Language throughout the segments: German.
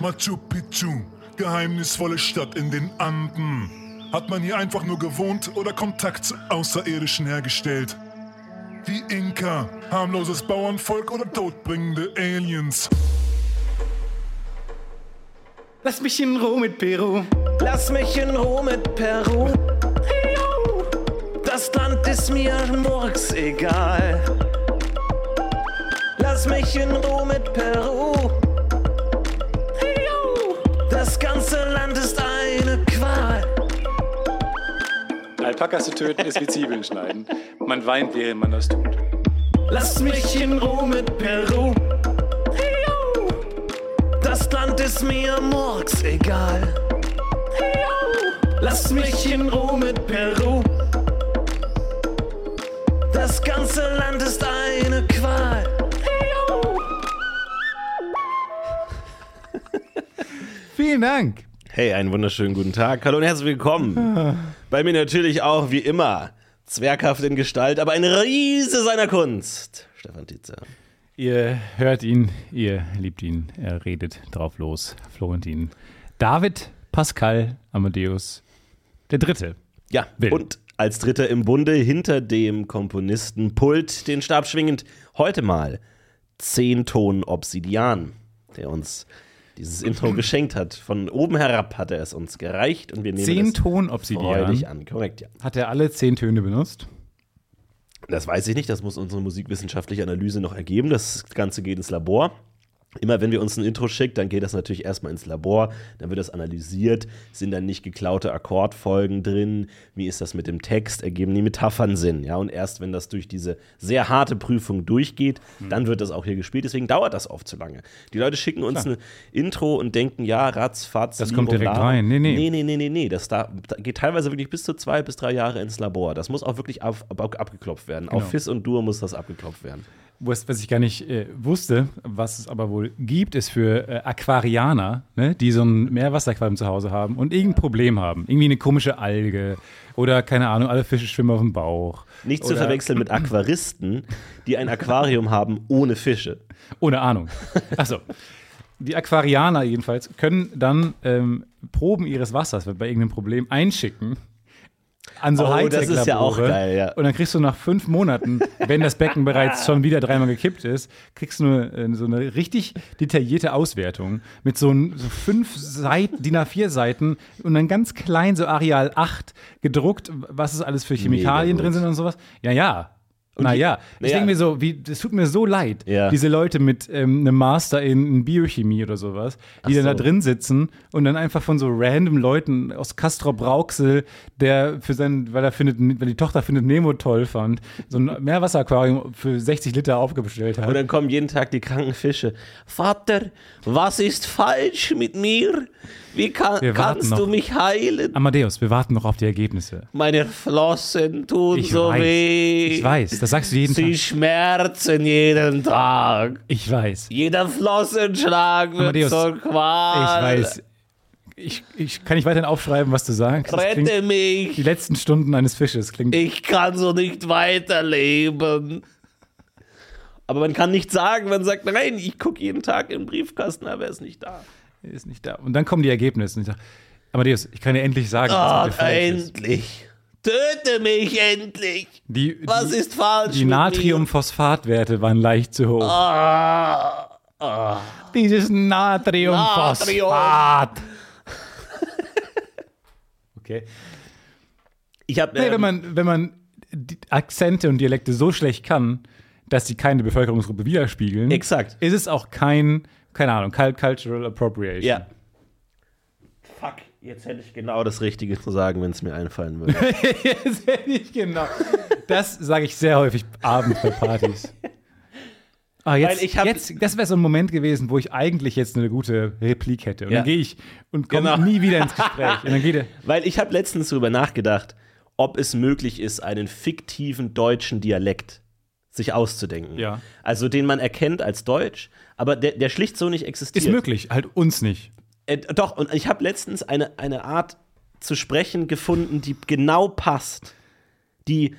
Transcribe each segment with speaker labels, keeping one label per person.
Speaker 1: Machu Picchu, geheimnisvolle Stadt in den Anden. Hat man hier einfach nur gewohnt oder Kontakt zu Außerirdischen hergestellt? Die Inka, harmloses Bauernvolk oder todbringende Aliens?
Speaker 2: Lass mich in Ruhe mit Peru.
Speaker 3: Lass mich in Ruhe mit Peru. Das Land ist mir murks egal. Lass mich in Ruhe mit Peru.
Speaker 2: Alpakas zu töten ist wie Zwiebeln schneiden. Man weint, während man das tut.
Speaker 3: Lass mich in Ruhe mit Peru. Das Land ist mir murks egal. Lass mich in Ruhe mit Peru. Das ganze Land ist eine Qual.
Speaker 4: Vielen Dank.
Speaker 5: Hey, einen wunderschönen guten Tag. Hallo und herzlich willkommen. Bei mir natürlich auch, wie immer, zwerghaft in Gestalt, aber ein Riese seiner Kunst. Stefan Tietze.
Speaker 4: Ihr hört ihn, ihr liebt ihn, er redet drauf los. Florentin. David Pascal Amadeus, der Dritte.
Speaker 5: Ja,
Speaker 4: Will.
Speaker 5: und als Dritter im Bunde hinter dem Komponistenpult, den Stab schwingend, heute mal 10 Ton Obsidian, der uns dieses Intro geschenkt hat. Von oben herab hat er es uns gereicht und wir nehmen
Speaker 4: Zehn
Speaker 5: es
Speaker 4: Ton
Speaker 5: freudig an. Korrekt, ja.
Speaker 4: Hat er alle zehn Töne benutzt?
Speaker 5: Das weiß ich nicht, das muss unsere musikwissenschaftliche Analyse noch ergeben. Das Ganze geht ins Labor. Immer wenn wir uns ein Intro schickt, dann geht das natürlich erstmal ins Labor, dann wird das analysiert, sind dann nicht geklaute Akkordfolgen drin, wie ist das mit dem Text, ergeben die Metaphern Sinn, ja, und erst wenn das durch diese sehr harte Prüfung durchgeht, dann wird das auch hier gespielt, deswegen dauert das oft zu lange. Die Leute schicken uns ein Intro und denken, ja, ratzfatz,
Speaker 4: Das kommt direkt rein. Nee, nee.
Speaker 5: Nee, nee, nee, nee, nee, das da, geht teilweise wirklich bis zu zwei bis drei Jahre ins Labor. Das muss auch wirklich ab, ab, abgeklopft werden. Auf
Speaker 4: Genau.
Speaker 5: Fis und Dur muss das abgeklopft werden.
Speaker 4: Was, was ich gar nicht äh, wusste, was es aber wohl gibt, ist für äh, Aquarianer, ne, die so ein Meerwasseraquarium zu Hause haben und irgendein Problem haben. Irgendwie eine komische Alge oder keine Ahnung, alle Fische schwimmen auf dem Bauch.
Speaker 5: Nicht zu
Speaker 4: Oder-
Speaker 5: verwechseln mit Aquaristen, die ein Aquarium haben ohne Fische.
Speaker 4: Ohne Ahnung. Achso. Die Aquarianer jedenfalls können dann ähm, Proben ihres Wassers bei irgendeinem Problem einschicken an so
Speaker 5: Oh, das ist ja auch geil, ja.
Speaker 4: Und dann kriegst du nach fünf Monaten, wenn das Becken bereits schon wieder dreimal gekippt ist, kriegst du nur, äh, so eine richtig detaillierte Auswertung mit so, so fünf Seiten, DIN A4 Seiten und dann ganz klein, so Areal 8 gedruckt, was es alles für Chemikalien drin sind und sowas. Ja, ja. Naja, ich
Speaker 5: naja.
Speaker 4: denke mir so, wie, das tut mir so leid,
Speaker 5: Ja.
Speaker 4: diese Leute mit ähm, einem Master in, Biochemie oder sowas, die dann
Speaker 5: so.
Speaker 4: da drin sitzen und dann einfach von so random Leuten aus Castrop Rauxel, der für sein, weil er findet, weil die Tochter findet Nemo toll fand, so ein Meerwasseraquarium für 60 Liter aufgestellt hat.
Speaker 5: Und dann kommen jeden Tag die kranken Fische. Vater, was ist falsch mit mir? Wie kann, kannst
Speaker 4: noch.
Speaker 5: du mich heilen?
Speaker 4: Amadeus, wir warten noch auf die Ergebnisse.
Speaker 5: Meine Flossen tun
Speaker 4: Ich
Speaker 5: so
Speaker 4: weiß.
Speaker 5: weh.
Speaker 4: Ich weiß, das sagst du jeden
Speaker 5: Sie
Speaker 4: Tag.
Speaker 5: schmerzen jeden Tag.
Speaker 4: Ich weiß.
Speaker 5: Jeder Flossenschlag wird
Speaker 4: Amadeus,
Speaker 5: zur
Speaker 4: Ich
Speaker 5: Qual.
Speaker 4: weiß. Ich, ich kann nicht weiterhin aufschreiben, was du sagst. Das
Speaker 5: Rette mich.
Speaker 4: die letzten Stunden eines Fisches klingt.
Speaker 5: Ich kann so nicht weiterleben. Aber man kann nicht sagen, man sagt, nein, ich gucke jeden Tag den Briefkasten, aber er ist nicht da.
Speaker 4: Ist nicht da. Und dann kommen die Ergebnisse. Und ich sage, Amadeus, ich kann dir endlich sagen, was
Speaker 5: Ah, endlich. Töte mich endlich.
Speaker 4: Die,
Speaker 5: Was
Speaker 4: die,
Speaker 5: ist falsch
Speaker 4: die? Natriumphosphatwerte waren leicht zu hoch.
Speaker 5: Ah, ah.
Speaker 4: Dieses Natriumphosphat. okay.
Speaker 5: Ich habe
Speaker 4: Nee, wenn man, wenn man Akzente und Dialekte so schlecht kann, dass sie keine Bevölkerungsgruppe widerspiegeln,
Speaker 5: Exakt.
Speaker 4: ist es auch kein, keine Ahnung, Cul- Cultural Appropriation.
Speaker 5: Ja. Fuck, jetzt hätte ich genau das Richtige zu sagen, wenn es mir einfallen würde.
Speaker 4: Jetzt hätte ich genau. Das sage ich sehr häufig abends bei Partys. Ah, jetzt, jetzt, das wäre so ein Moment gewesen, wo ich eigentlich jetzt eine gute Replik hätte. Und
Speaker 5: Ja.
Speaker 4: dann gehe ich und komme
Speaker 5: Genau.
Speaker 4: nie wieder ins Gespräch. Und dann geht er.
Speaker 5: Weil ich habe letztens darüber nachgedacht, ob es möglich ist, einen fiktiven deutschen Dialekt sich auszudenken.
Speaker 4: Ja.
Speaker 5: Also den man erkennt als Deutsch, aber der, der schlicht so nicht existiert.
Speaker 4: Ist möglich, halt uns nicht.
Speaker 5: Äh, doch, und ich habe letztens eine, eine Art zu sprechen gefunden, die genau passt. Die.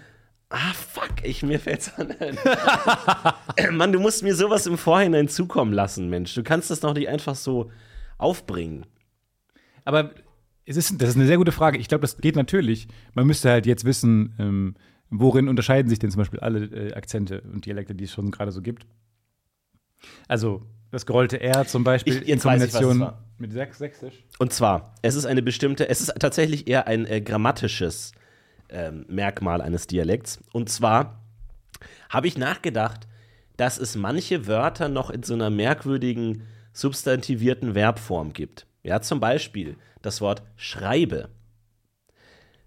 Speaker 5: Ah, fuck, ich, mir fällt's an. Mann, du musst mir sowas im Vorhinein zukommen lassen, Mensch. Du kannst das doch nicht einfach so aufbringen?
Speaker 4: Aber es ist, das ist eine sehr gute Frage. Ich glaube, das geht natürlich. Man müsste halt jetzt wissen, ähm, worin unterscheiden sich denn zum Beispiel alle äh, Akzente und Dialekte, die es schon gerade so gibt. Also das gerollte R zum Beispiel
Speaker 5: Ich- jetzt weiß ich,
Speaker 4: mit Säch Sächsisch.
Speaker 5: Und zwar, es ist eine bestimmte, es ist tatsächlich eher ein äh, grammatisches ähm, Merkmal eines Dialekts. Und zwar habe ich nachgedacht, dass es manche Wörter noch in so einer merkwürdigen substantivierten Verbform gibt. Ja, zum Beispiel das Wort schreibe.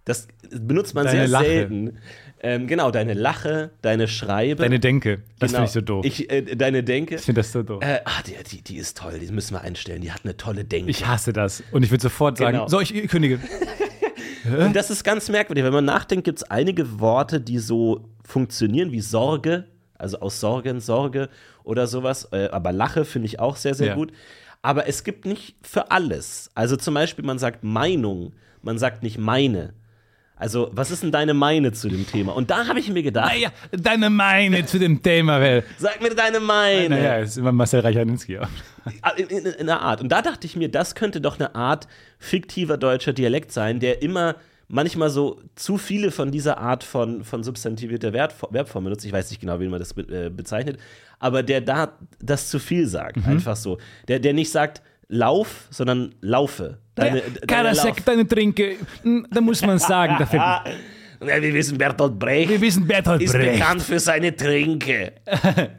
Speaker 5: Das benutzt man
Speaker 4: Deine
Speaker 5: sehr
Speaker 4: Lache.
Speaker 5: selten. Ähm, genau, deine Lache, deine Schreibe.
Speaker 4: Deine Denke. Das
Speaker 5: genau.
Speaker 4: finde ich so doof. Ich,
Speaker 5: Ich, äh, deine Denke.
Speaker 4: finde das so doof.
Speaker 5: Äh, ah, die, die, die ist toll, die müssen wir einstellen. Die hat eine tolle Denke.
Speaker 4: ich hasse das. Und ich würde sofort sagen,
Speaker 5: Genau.
Speaker 4: so, ich, ich kündige.
Speaker 5: Und das ist ganz merkwürdig. Wenn man nachdenkt, gibt es einige Worte, die so funktionieren wie Sorge, also aus Sorgen, Sorge oder sowas. Äh, aber Lache finde ich auch sehr, sehr
Speaker 4: Ja.
Speaker 5: gut. Aber es gibt nicht für alles. Also zum Beispiel, man sagt Meinung, man sagt nicht meine. Also, was ist denn deine Meine zu dem Thema? Und da habe ich mir gedacht,
Speaker 4: Naja, deine Meine zu dem Thema, well.
Speaker 5: sag mir deine Meine.
Speaker 4: Naja, es ist immer Marcel Reicharninski.
Speaker 5: Ah, In, in, in einer Art. Und da dachte ich mir, das könnte doch eine Art fiktiver deutscher Dialekt sein, der immer manchmal so zu viele von dieser Art von, von substantivierter Verbform, benutzt. Ich weiß nicht genau, wie man das äh, bezeichnet, aber der da das zu viel sagt.
Speaker 4: Mhm.
Speaker 5: Einfach so. Der, der nicht sagt Lauf, sondern Laufe. Deine,
Speaker 4: Ja,
Speaker 5: deine
Speaker 4: Karasek, deine Trinke, hm, da muss man sagen, dafür.
Speaker 5: Ja, wir wissen, Bertolt Brecht
Speaker 4: Wir wissen Bertolt
Speaker 5: ist
Speaker 4: Brecht.
Speaker 5: bekannt für seine Trinke.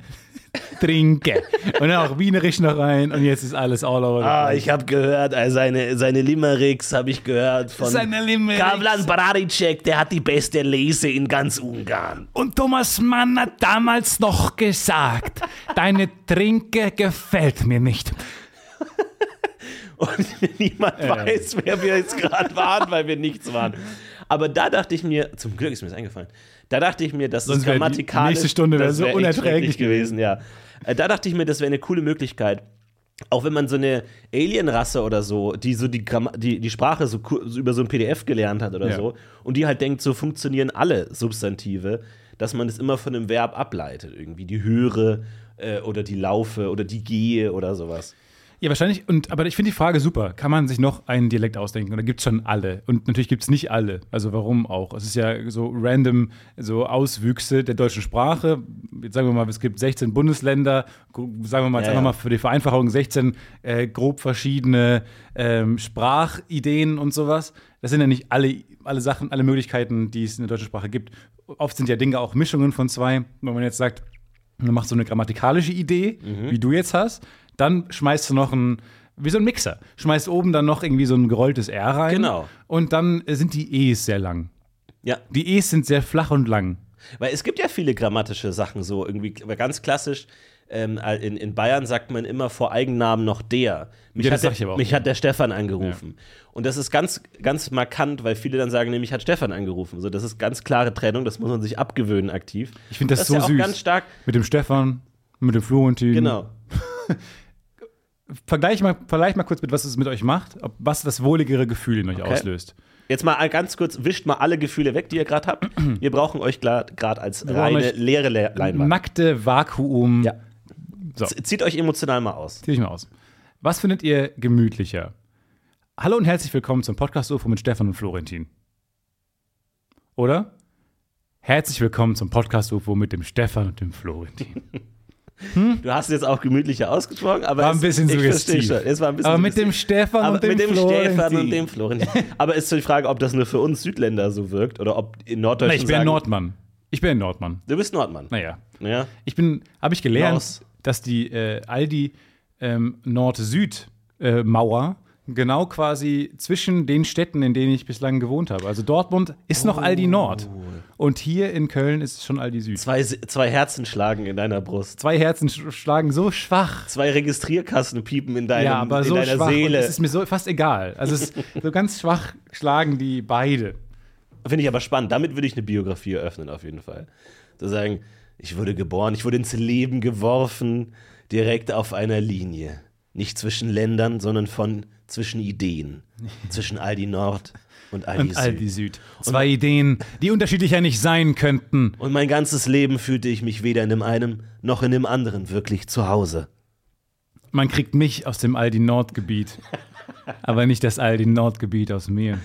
Speaker 4: Trinke. Und dann auch Wienerisch noch rein und jetzt ist alles all over.
Speaker 5: Ah, ich habe gehört, äh, seine, seine Limericks habe ich gehört von
Speaker 4: Seine Limericks.
Speaker 5: Kavlan Bararicek, der hat die beste Lese in ganz Ungarn.
Speaker 4: Und Thomas Mann hat damals noch gesagt, deine Trinke gefällt mir nicht.
Speaker 5: Und niemand weiß, wer wir jetzt gerade waren, weil wir nichts waren. Aber da dachte ich mir, zum Glück ist mir das eingefallen, da dachte ich mir, dass das
Speaker 4: wäre die
Speaker 5: grammatikalisch
Speaker 4: nächste Stunde wäre
Speaker 5: das
Speaker 4: so
Speaker 5: wär
Speaker 4: unerträglich
Speaker 5: gewesen, ja. Äh, Da dachte ich mir, das wäre eine coole Möglichkeit. Auch wenn man so eine Alienrasse oder so, die so die, Gramm die, die Sprache so, so über so ein PDF gelernt hat oder
Speaker 4: Ja.
Speaker 5: so, und die halt denkt, so funktionieren alle Substantive, dass man es immer von einem Verb ableitet, irgendwie die höre äh, oder die laufe oder die gehe oder sowas.
Speaker 4: Ja, wahrscheinlich. Und, aber ich finde die Frage super. Kann man sich noch einen Dialekt ausdenken? Oder gibt es schon alle? Und natürlich gibt es nicht alle. Also warum auch? Es ist ja so random, so Auswüchse der deutschen Sprache. Jetzt sagen wir mal, es gibt 16 Bundesländer. Sagen wir mal jetzt
Speaker 5: Ja,
Speaker 4: einfach
Speaker 5: ja.
Speaker 4: mal für die Vereinfachung 16 äh, grob verschiedene ähm, Sprachideen und sowas. Das sind ja nicht alle, alle Sachen, alle Möglichkeiten, die es in der deutschen Sprache gibt. Oft sind ja Dinge auch Mischungen von zwei. Wenn man jetzt sagt, du machst so eine grammatikalische Idee,
Speaker 5: Mhm.
Speaker 4: wie du jetzt hast, dann schmeißt du noch ein, wie so ein Mixer, schmeißt oben dann noch irgendwie so ein gerolltes R rein.
Speaker 5: Genau.
Speaker 4: Und dann äh, sind die E's sehr lang.
Speaker 5: Ja,
Speaker 4: Die E's sind sehr flach und lang.
Speaker 5: Weil es gibt ja viele grammatische Sachen so, irgendwie aber ganz klassisch. Ähm, in, in Bayern sagt man immer vor Eigennamen noch der. Mich,
Speaker 4: Ja, das
Speaker 5: hat, der, mich hat der Stefan angerufen. Und das ist ganz, ganz markant, weil viele dann sagen, nee, mich hat Stefan angerufen. So, das ist ganz klare Trennung, das muss man sich abgewöhnen aktiv.
Speaker 4: Ich finde das,
Speaker 5: ist
Speaker 4: so
Speaker 5: ja auch
Speaker 4: süß.
Speaker 5: ganz stark.
Speaker 4: Mit dem Stefan, mit dem Florentin.
Speaker 5: Genau.
Speaker 4: Vergleich mal, vergleich mal kurz mit, was es mit euch macht, ob, was das wohligere Gefühl in euch
Speaker 5: Okay.
Speaker 4: auslöst.
Speaker 5: Jetzt mal ganz kurz, wischt mal alle Gefühle weg, die ihr gerade habt. Wir brauchen euch gerade als reine,
Speaker 4: euch
Speaker 5: leere Le Leinwand.
Speaker 4: Nackte Vakuum.
Speaker 5: Ja.
Speaker 4: So.
Speaker 5: Zieht euch emotional mal aus.
Speaker 4: Zieh ich mal aus. Was findet ihr gemütlicher? Hallo und herzlich willkommen zum Podcast-UFO mit Stefan und Florentin. Oder? Herzlich willkommen zum Podcast-UFO mit dem Stefan und dem Florentin.
Speaker 5: Du hast es jetzt auch gemütlicher ausgesprochen, aber
Speaker 4: War ein
Speaker 5: es-
Speaker 4: bisschen
Speaker 5: verstehe
Speaker 4: suggestiv.
Speaker 5: schon. Es war ein bisschen
Speaker 4: Aber mit dem Stefan
Speaker 5: Aber
Speaker 4: und dem,
Speaker 5: mit dem. Stefan und dem Florentin. Aber ist so die Frage, ob das nur für uns Südländer so wirkt oder ob in
Speaker 4: Na,
Speaker 5: Norddeutschland.
Speaker 4: ich bin
Speaker 5: sagen,
Speaker 4: Nordmann. Ich bin Nordmann.
Speaker 5: Du bist Nordmann.
Speaker 4: Naja.
Speaker 5: Ja.
Speaker 4: Ich bin, habe ich gelernt,
Speaker 5: Laus.
Speaker 4: dass die äh, Aldi ähm, Nord-Süd-Mauer genau quasi zwischen den Städten, in denen ich bislang gewohnt habe. Also Dortmund ist noch Aldi Nord. Und hier in Köln ist es schon Aldi Süd.
Speaker 5: Zwei, zwei Herzen schlagen in deiner Brust.
Speaker 4: Zwei Herzen sch- schlagen so schwach.
Speaker 5: Zwei Registrierkassen piepen in, deinem,
Speaker 4: ja, aber
Speaker 5: in
Speaker 4: so
Speaker 5: deiner
Speaker 4: schwach. Und
Speaker 5: Seele.
Speaker 4: es ist mir so fast egal. Also es so ganz schwach schlagen die beide.
Speaker 5: Finde ich aber spannend. Damit würde ich eine Biografie eröffnen, auf jeden Fall. Zu sagen, ich wurde geboren, ich wurde ins Leben geworfen, direkt auf einer Linie. Nicht zwischen Ländern, sondern von zwischen Ideen. zwischen Aldi Nord und Aldi,
Speaker 4: Und Aldi
Speaker 5: Süd.
Speaker 4: Süd. Zwei Ideen, die unterschiedlicher nicht sein könnten.
Speaker 5: Und mein ganzes Leben fühlte ich mich weder in dem einen noch in dem anderen wirklich zu Hause.
Speaker 4: Man kriegt mich aus dem Aldi Nordgebiet, aber nicht das Aldi Nordgebiet aus mir.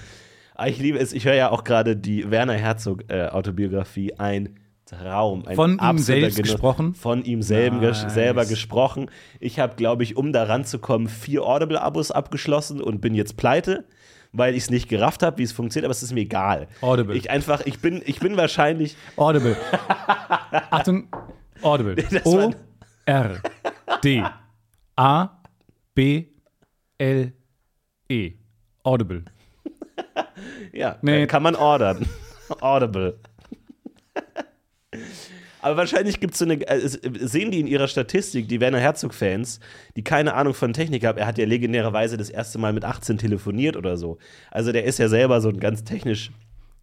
Speaker 5: Ah, Ich liebe es, ich höre ja auch gerade die Werner Herzog äh, Autobiografie. Ein Traum. Ein
Speaker 4: Von ihm selbst
Speaker 5: Genuss.
Speaker 4: gesprochen?
Speaker 5: Von ihm selben
Speaker 4: Nice.
Speaker 5: selber gesprochen. Ich habe, glaube ich, um da ranzukommen, vier Audible-Abos abgeschlossen und bin jetzt pleite, weil ich es nicht gerafft habe, wie es funktioniert, aber es ist mir egal.
Speaker 4: Audible.
Speaker 5: Ich einfach, ich bin, ich bin wahrscheinlich,
Speaker 4: Audible. Achtung, Audible. O R D A B L E. Audible.
Speaker 5: ja,
Speaker 4: Nee.
Speaker 5: kann man ordern. Audible. Aber wahrscheinlich gibt es so eine, äh, es- sehen die in ihrer Statistik, die Werner Herzog-Fans, die keine Ahnung von Technik haben. Er hat ja legendärerweise das erste Mal mit 18 telefoniert oder so. Also der ist ja selber so ein ganz technisch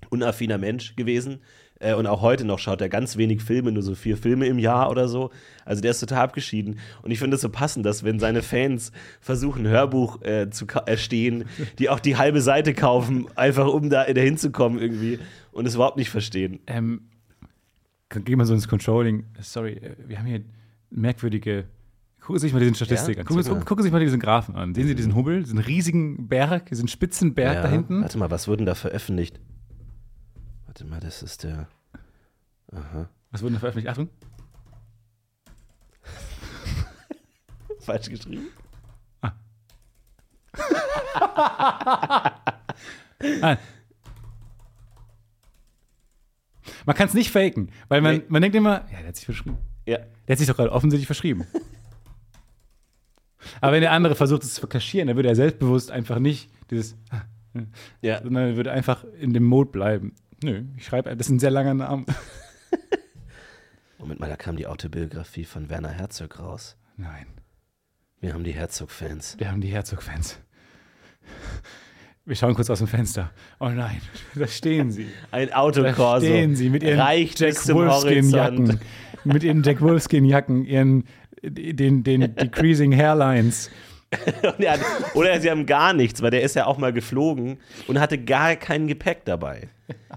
Speaker 5: unaffiner Mensch gewesen. Äh, und auch heute noch schaut er ganz wenig Filme, nur so vier Filme im Jahr oder so. Also der ist total abgeschieden. Und ich finde es so passend, dass wenn seine Fans versuchen, ein Hörbuch äh, zu erstehen, die auch die halbe Seite kaufen, einfach um da dahin zu kommen irgendwie und es überhaupt nicht verstehen.
Speaker 4: Ähm, gehen wir so ins Controlling. Sorry, äh, wir haben hier merkwürdige. Gucken Sie sich mal diese Statistik
Speaker 5: Ja,
Speaker 4: an. Gucken,
Speaker 5: mal.
Speaker 4: gucken, gucken Sie sich mal diesen Graphen an. Sehen Sie diesen Hubbel, diesen riesigen Berg, diesen spitzen Berg da hinten?
Speaker 5: Warte mal, was wurden da veröffentlicht? Warte mal, das ist der.
Speaker 4: Was wurde da veröffentlicht? Achtung.
Speaker 5: Falsch geschrieben?
Speaker 4: Ah. Man kann es nicht faken, weil man,
Speaker 5: Nee.
Speaker 4: man denkt immer, ja, der hat sich verschrieben.
Speaker 5: Ja.
Speaker 4: Der hat sich doch gerade offensichtlich verschrieben. Aber wenn der andere versucht, es zu kaschieren, dann würde er selbstbewusst einfach nicht dieses,
Speaker 5: Ja.
Speaker 4: sondern er würde einfach in dem Mode bleiben. Nö, ich schreibe, das ist ein sehr langer Name.
Speaker 5: Moment mal, da kam die Autobiografie von Werner Herzog raus.
Speaker 4: Nein,
Speaker 5: Wir haben die Herzog-Fans.
Speaker 4: wir haben die Herzog-Fans. Wir schauen kurz aus dem Fenster. Oh nein, da stehen sie.
Speaker 5: Ein
Speaker 4: Da
Speaker 5: Autokorso.
Speaker 4: stehen sie mit ihren
Speaker 5: reicht
Speaker 4: Jack. Wolfskin-Jacken. Mit ihren Jack Wolfskin-Jacken, ihren den, den Decreasing Hairlines.
Speaker 5: Er Oder sie haben gar nichts, weil der ist ja auch mal geflogen und hatte gar kein Gepäck dabei.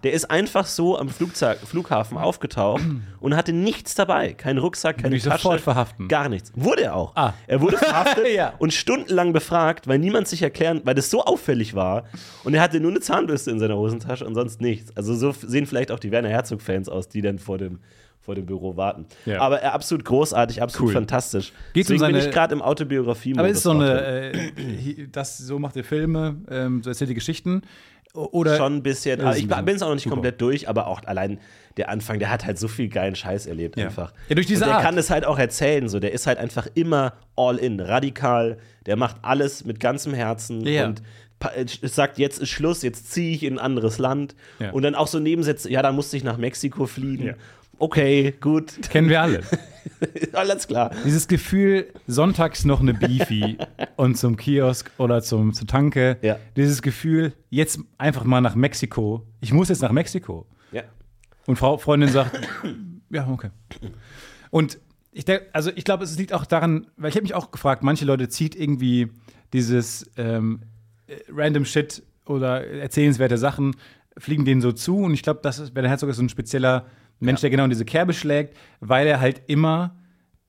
Speaker 5: Der ist einfach so am Flugzeug, Flughafen aufgetaucht und hatte nichts dabei. Kein Rucksack, keine Tasche.
Speaker 4: sofort verhaften.
Speaker 5: Gar nichts. Wurde er auch.
Speaker 4: Ah.
Speaker 5: Er wurde verhaftet
Speaker 4: Ja.
Speaker 5: und stundenlang befragt, weil niemand sich erklären, weil das so auffällig war. Und er hatte nur eine Zahnbürste in seiner Hosentasche und sonst nichts. Also so sehen vielleicht auch die Werner Herzog-Fans aus, die dann vor dem, vor dem Büro warten.
Speaker 4: Ja.
Speaker 5: Aber er absolut großartig, absolut
Speaker 4: Cool.
Speaker 5: fantastisch.
Speaker 4: Geht's um
Speaker 5: Deswegen bin
Speaker 4: seine-
Speaker 5: ich gerade im Autobiografie.
Speaker 4: Aber ist so eine, äh, das, so macht er Filme, ähm, so erzählt er Geschichten. Oder
Speaker 5: schon ein bisschen. Also ich bin es auch noch nicht
Speaker 4: super.
Speaker 5: komplett durch, aber auch allein der Anfang, der hat halt so viel geilen Scheiß erlebt
Speaker 4: Ja.
Speaker 5: einfach.
Speaker 4: Ja, durch diese
Speaker 5: Und der
Speaker 4: Art.
Speaker 5: kann es halt auch erzählen, so. Der ist halt einfach immer all in, radikal. Der macht alles mit ganzem Herzen
Speaker 4: Ja.
Speaker 5: und äh, sagt, jetzt ist Schluss, jetzt ziehe ich in ein anderes Land.
Speaker 4: Ja.
Speaker 5: Und dann auch so Nebensätze, ja, da musste ich nach Mexiko fliegen.
Speaker 4: Ja.
Speaker 5: Okay, gut,
Speaker 4: kennen wir alle.
Speaker 5: alles klar.
Speaker 4: Dieses Gefühl, sonntags noch eine Beefy und zum Kiosk oder zum, zur Tanke.
Speaker 5: Ja.
Speaker 4: Dieses Gefühl, jetzt einfach mal nach Mexiko. Ich muss jetzt nach Mexiko.
Speaker 5: Ja.
Speaker 4: Und Frau Freundin sagt, ja, okay. Und ich denke, also ich glaube, es liegt auch daran, weil ich habe mich auch gefragt, manche Leute zieht irgendwie dieses ähm, äh, random Shit oder erzählenswerte Sachen, fliegen denen so zu. Und ich glaube, das ist, Werner Herzog ist so ein spezieller Mensch, der genau in diese Kerbe schlägt, weil er halt immer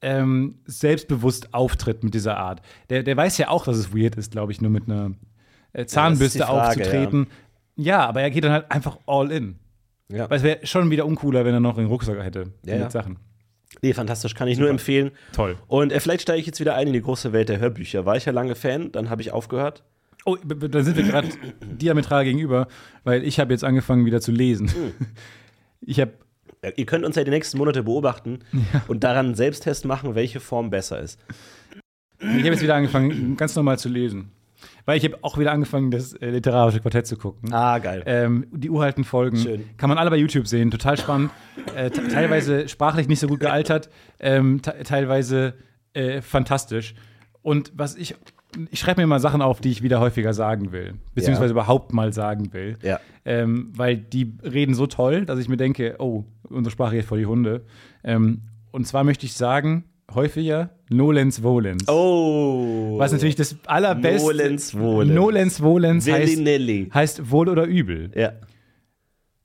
Speaker 4: ähm, selbstbewusst auftritt mit dieser Art. Der, der weiß ja auch, dass es weird ist, glaube ich, nur mit einer äh, Zahnbürste
Speaker 5: die Frage,
Speaker 4: aufzutreten. Ja. aber er geht dann halt einfach all in.
Speaker 5: Ja.
Speaker 4: Weil es wäre schon wieder uncooler, wenn er noch einen Rucksack hätte
Speaker 5: Ja,
Speaker 4: mit
Speaker 5: ja.
Speaker 4: Sachen.
Speaker 5: Nee, fantastisch, kann ich nur empfehlen.
Speaker 4: Toll.
Speaker 5: Und äh, vielleicht steige ich jetzt wieder ein in die große Welt der Hörbücher. War ich ja lange Fan, dann habe ich aufgehört.
Speaker 4: Oh, da sind wir gerade diametral gegenüber, weil ich habe jetzt angefangen wieder zu lesen.
Speaker 5: Hm.
Speaker 4: Ich habe
Speaker 5: Ja, Ihr könnt uns ja die nächsten Monate beobachten und daran Selbsttest machen, welche Form besser ist.
Speaker 4: ich hab jetzt wieder angefangen, ganz normal zu lesen. Weil ich habe auch wieder angefangen, das äh, literarische Quartett zu gucken.
Speaker 5: Ah, geil.
Speaker 4: Ähm, die uralten Folgen
Speaker 5: Schön.
Speaker 4: kann man alle bei YouTube sehen, total spannend. Äh, te- teilweise sprachlich nicht so gut gealtert, ähm, te teilweise äh, fantastisch. Und was ich, ich schreibe mir mal Sachen auf, die ich wieder häufiger sagen will, beziehungsweise überhaupt mal sagen will.
Speaker 5: Ja.
Speaker 4: Ähm, weil die reden so toll, dass ich mir denke, oh, unsere Sprache geht vor die Hunde. Ähm, und zwar möchte ich sagen, häufiger Nolens Volens.
Speaker 5: Oh.
Speaker 4: Was natürlich das allerbeste.
Speaker 5: Nolens Volens.
Speaker 4: Nolens Volens heißt, heißt wohl oder übel.
Speaker 5: Ja.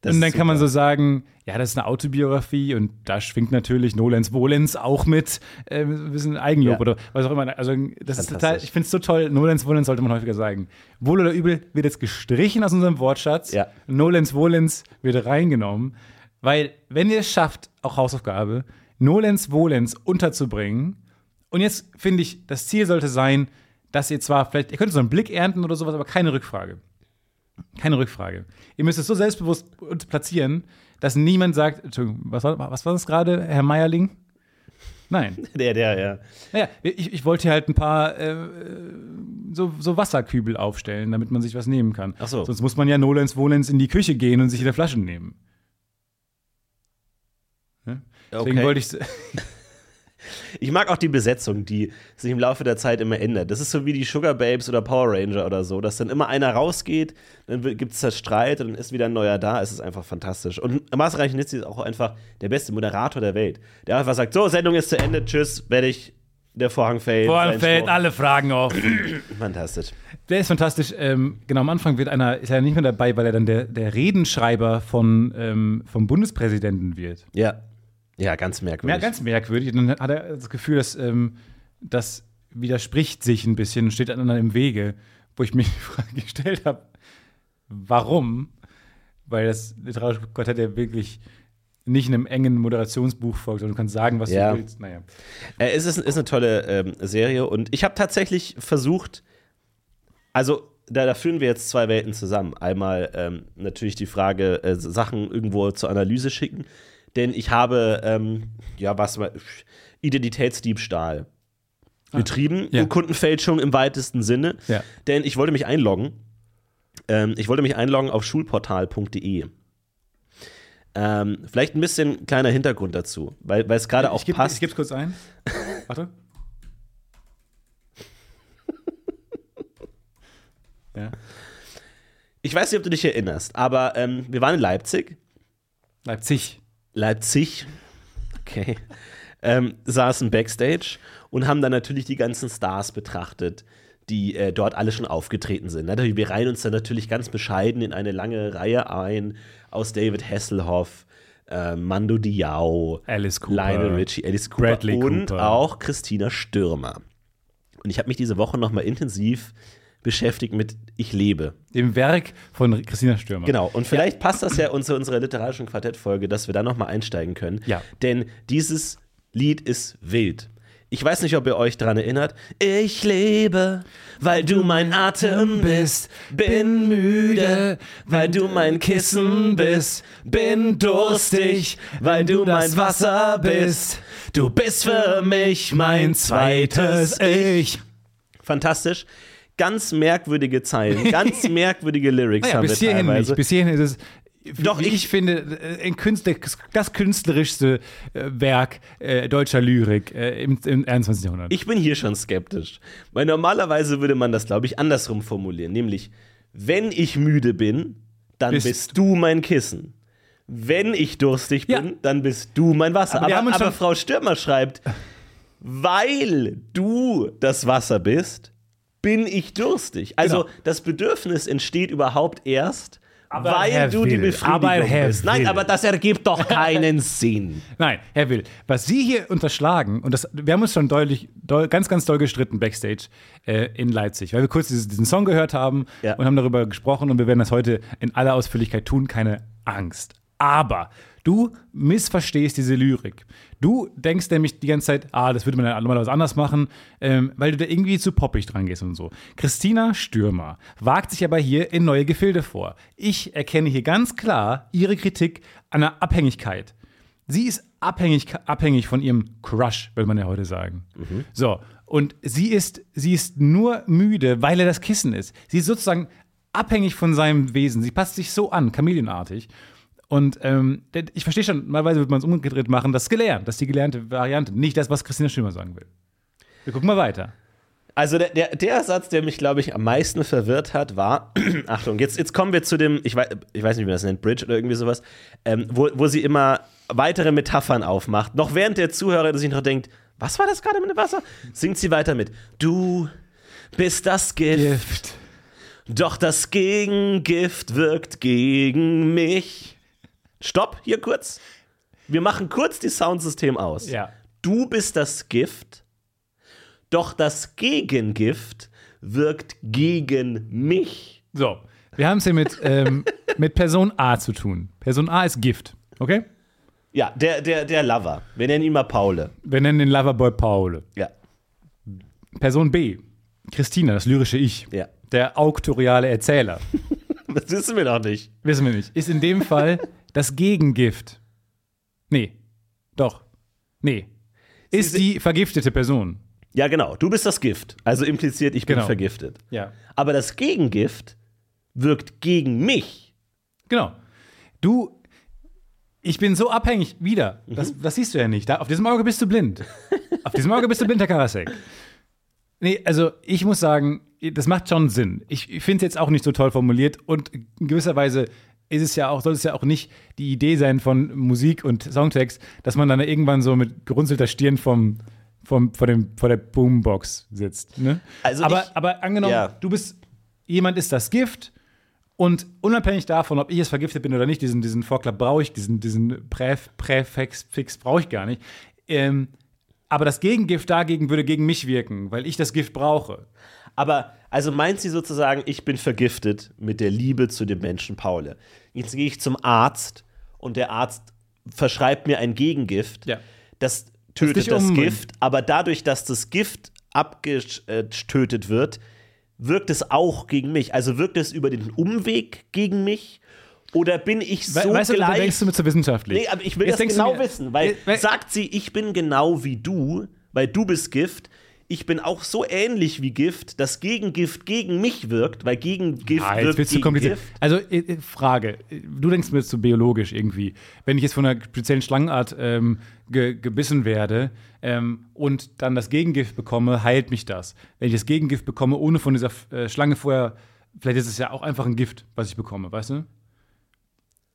Speaker 5: Das
Speaker 4: und dann kann man so sagen, ja, das ist eine Autobiografie und da schwingt natürlich Nolens Volens auch mit äh, ein bisschen Eigenlob
Speaker 5: Ja.
Speaker 4: oder was auch immer. Also das ist total, ich finde es so toll. Nolens Volens sollte man häufiger sagen. Wohl oder übel wird jetzt gestrichen aus unserem Wortschatz.
Speaker 5: Ja.
Speaker 4: Nolens Volens wird reingenommen, weil wenn ihr es schafft, auch Hausaufgabe, Nolens Volens unterzubringen und jetzt finde ich, das Ziel sollte sein, dass ihr zwar vielleicht, ihr könnt so einen Blick ernten oder sowas, aber keine Rückfrage. Keine Rückfrage. Ihr müsst es so selbstbewusst platzieren, dass niemand sagt, Entschuldigung, was war, was war das gerade, Herr Meierling? Nein.
Speaker 5: Der, der, ja.
Speaker 4: Naja, ich, ich wollte hier halt ein paar äh, so, so Wasserkübel aufstellen, damit man sich was nehmen kann.
Speaker 5: Ach so.
Speaker 4: Sonst muss man ja Nolens Volens in die Küche gehen und sich wieder Flaschen nehmen. Deswegen
Speaker 5: Okay.
Speaker 4: wollte ich
Speaker 5: Ich mag auch die Besetzung, die sich im Laufe der Zeit immer ändert. Das ist so wie die Sugar Babes oder Power Ranger oder so, dass dann immer einer rausgeht, dann gibt es da Streit und dann ist wieder ein neuer da. Es ist einfach fantastisch. Und Marcel Reichenitzi ist auch einfach der beste Moderator der Welt. Der einfach sagt: So, Sendung ist zu Ende, tschüss, werde ich. Der Vorhang fällt.
Speaker 4: Vorhin
Speaker 5: sein
Speaker 4: fällt alle Fragen auf.
Speaker 5: Fantastisch.
Speaker 4: Der ist fantastisch. Ähm, genau, am Anfang wird einer, ist er nicht mehr dabei, weil er dann der, der Redenschreiber von, ähm, vom Bundespräsidenten wird.
Speaker 5: Ja. Ja, ganz
Speaker 4: Ja,
Speaker 5: merkwürdig.
Speaker 4: ganz merkwürdig. Und dann hat er das Gefühl, dass ähm, das widerspricht sich ein bisschen und steht einander im Wege, wo ich mir die Frage gestellt habe, warum? Weil das literarische Quartett ja wirklich nicht einem engen Moderationsbuch folgt, sondern du kannst sagen, was
Speaker 5: Ja.
Speaker 4: du willst. Naja.
Speaker 5: Äh, es ist, ist eine tolle ähm, Serie und ich habe tatsächlich versucht, also da, da führen wir jetzt zwei Welten zusammen. Einmal ähm, natürlich die Frage, äh, Sachen irgendwo zur Analyse schicken, denn ich habe, ähm, ja, was, war- Identitätsdiebstahl betrieben,
Speaker 4: ja.
Speaker 5: Kundenfälschung im weitesten Sinne,
Speaker 4: Ja.
Speaker 5: denn ich wollte mich einloggen. Ähm, ich wollte mich einloggen auf schulportal.de. Ähm, vielleicht ein bisschen kleiner Hintergrund dazu, weil weil es gerade auch
Speaker 4: ich gebe
Speaker 5: passt.
Speaker 4: es kurz ein. Warte. ja.
Speaker 5: Ich weiß nicht, ob du dich erinnerst, aber ähm, wir waren in Leipzig.
Speaker 4: Leipzig.
Speaker 5: Leipzig. Okay. Ähm, saßen Backstage und haben dann natürlich die ganzen Stars betrachtet, die äh, dort alle schon aufgetreten sind. Natürlich, wir reihen uns dann natürlich ganz bescheiden in eine lange Reihe ein aus David Hasselhoff, äh, Mando Diao,
Speaker 4: Alice Cooper.
Speaker 5: Lionel Richie, Alice Cooper
Speaker 4: Bradley
Speaker 5: und
Speaker 4: Cooper.
Speaker 5: auch Christina Stürmer. Und ich habe mich diese Woche nochmal intensiv beschäftigt mit Ich lebe.
Speaker 4: Dem Werk von Christina Stürmer.
Speaker 5: Genau, und vielleicht passt das ja zu unserer literarischen Quartettfolge, dass wir da nochmal einsteigen können.
Speaker 4: Ja.
Speaker 5: Denn dieses Lied ist wild. Ich weiß nicht, ob ihr euch daran erinnert. Ich lebe, weil du mein Atem bist. Bin müde, weil du mein Kissen bist. Bin durstig, weil du mein Wasser bist. Du bist für mich mein zweites Ich. Fantastisch. Ganz merkwürdige Zeilen, ganz merkwürdige Lyrics
Speaker 4: Naja,
Speaker 5: haben
Speaker 4: bis
Speaker 5: wir
Speaker 4: hierhin
Speaker 5: teilweise.
Speaker 4: nicht. Bis hierhin ist es.
Speaker 5: Doch, ich-
Speaker 4: ich finde, äh, ein Künstler, das künstlerischste äh, Werk äh, deutscher Lyrik äh, im, im 21. Jahrhundert.
Speaker 5: Ich bin hier schon skeptisch. Weil normalerweise würde man das, glaube ich, andersrum formulieren. Nämlich, wenn ich müde bin, dann
Speaker 4: Bist-
Speaker 5: bist, du mein Kissen. Wenn ich durstig bin,
Speaker 4: Ja.
Speaker 5: dann bist du mein Wasser.
Speaker 4: Aber
Speaker 5: Aber, aber Frau Stürmer schreibt, weil du das Wasser bist, bin ich durstig. Also
Speaker 4: Genau.
Speaker 5: das Bedürfnis entsteht überhaupt erst,
Speaker 4: Aber
Speaker 5: weil
Speaker 4: Herr
Speaker 5: du die
Speaker 4: Will,
Speaker 5: Befriedigung
Speaker 4: aber Herr
Speaker 5: bist. Nein,
Speaker 4: Will.
Speaker 5: aber das ergibt doch keinen Sinn.
Speaker 4: Nein, Herr Will, was Sie hier unterschlagen, und das, wir haben uns schon deutlich, doll, ganz, ganz doll gestritten backstage äh, in Leipzig, weil wir kurz dieses, diesen Song gehört haben
Speaker 5: Ja.
Speaker 4: und haben darüber gesprochen und wir werden das heute in aller Ausführlichkeit tun, keine Angst. Aber du missverstehst diese Lyrik. Du denkst nämlich die ganze Zeit, ah, das würde man ja normalerweise anders machen, ähm, weil du da irgendwie zu poppig dran gehst und so. Christina Stürmer wagt sich aber hier in neue Gefilde vor. Ich erkenne hier ganz klar ihre Kritik an der Abhängigkeit. Sie ist abhängig, abhängig von ihrem Crush, würde man ja heute sagen. So, und sie ist, sie ist nur müde, weil er das Kissen ist. Sie ist sozusagen abhängig von seinem Wesen. Sie passt sich so an, chameleonartig. Und ähm, ich verstehe schon, normalerweise würde man es umgedreht machen, das ist gelernt, das ist die gelernte Variante, nicht das, was Christina Stürmer sagen will. Wir gucken mal weiter.
Speaker 5: Also der, der, der Satz, der mich, glaube ich, am meisten verwirrt hat, war, Achtung, jetzt, jetzt kommen wir zu dem, ich weiß, ich weiß nicht, wie man das nennt, Bridge oder irgendwie sowas, ähm, wo, wo sie immer weitere Metaphern aufmacht. Noch während der Zuhörer sich noch denkt, was war das gerade mit dem Wasser? Singt sie weiter mit, du bist das Gift,
Speaker 4: Gift.
Speaker 5: doch das Gegengift wirkt gegen mich. Stopp, hier kurz. Wir machen kurz die Soundsystem aus.
Speaker 4: Ja.
Speaker 5: Du bist das Gift, doch das Gegengift wirkt gegen mich.
Speaker 4: So, wir haben es hier mit, ähm, mit Person A zu tun. Person A ist Gift, okay?
Speaker 5: Ja, der, der, der Lover. Wir nennen ihn mal Paule.
Speaker 4: Wir nennen den Loverboy Paul.
Speaker 5: Ja,
Speaker 4: Person B, Christina, das lyrische Ich.
Speaker 5: ja.
Speaker 4: Der auktoriale Erzähler.
Speaker 5: Das wissen wir noch nicht.
Speaker 4: Wissen wir nicht. Ist in dem Fall das Gegengift. Nee. Doch. Nee. Ist die vergiftete Person.
Speaker 5: Ja, genau. Du bist das Gift. Also impliziert, ich bin
Speaker 4: Genau.
Speaker 5: vergiftet.
Speaker 4: Ja.
Speaker 5: Aber das Gegengift wirkt gegen mich.
Speaker 4: Genau. Du, ich bin so abhängig, wieder.
Speaker 5: Mhm.
Speaker 4: Das, das siehst du ja nicht. Da, auf diesem Auge bist du blind. auf diesem Auge bist du blind, Herr Karasek. Nee, also ich muss sagen, das macht schon Sinn. Ich, ich finde es jetzt auch nicht so toll formuliert und in gewisser Weise ist es ja auch, soll es ja auch nicht die Idee sein von Musik und Songtext, dass man dann irgendwann so mit gerunzelter Stirn vom, vom, vor, dem, vor der Boombox sitzt. Ne?
Speaker 5: Also
Speaker 4: aber,
Speaker 5: ich-
Speaker 4: aber angenommen,
Speaker 5: Ja.
Speaker 4: du bist, jemand ist das Gift und unabhängig davon, ob ich es vergiftet bin oder nicht, diesen, diesen Vorklapp brauche ich, diesen, diesen Präf, Präfix Fix brauche ich gar nicht. Ähm, aber das Gegengift dagegen würde gegen mich wirken, weil ich das Gift brauche.
Speaker 5: Aber also meint sie sozusagen, ich bin vergiftet mit der Liebe zu dem Menschen Paule. Jetzt gehe ich zum Arzt und der Arzt verschreibt mir ein Gegengift.
Speaker 4: Ja.
Speaker 5: Das tötet das
Speaker 4: umbringt.
Speaker 5: Gift, aber dadurch, dass das Gift abgetötet wird, wirkt es auch gegen mich. Also wirkt es über den Umweg gegen mich? Oder bin ich so
Speaker 4: We weißt du,
Speaker 5: gleich?
Speaker 4: denkst du mir zu wissenschaftlich.
Speaker 5: Nee, aber ich will
Speaker 4: Jetzt
Speaker 5: das
Speaker 4: du
Speaker 5: genau wissen, weil
Speaker 4: Äh,
Speaker 5: sagt sie, ich bin genau wie du, weil du bist Gift. Ich bin auch so ähnlich wie Gift, dass Gegengift gegen mich wirkt, weil Gegengift
Speaker 4: Ah, jetzt
Speaker 5: wirkt gegen
Speaker 4: kompliziert.
Speaker 5: Gift.
Speaker 4: Also, äh, äh, Frage. Du denkst mir jetzt so biologisch irgendwie. Wenn ich jetzt von einer speziellen Schlangenart ähm, ge gebissen werde ähm, und dann das Gegengift bekomme, heilt mich das. Wenn ich das Gegengift bekomme, ohne von dieser äh, Schlange vorher, vielleicht ist es ja auch einfach ein Gift, was ich bekomme, weißt du?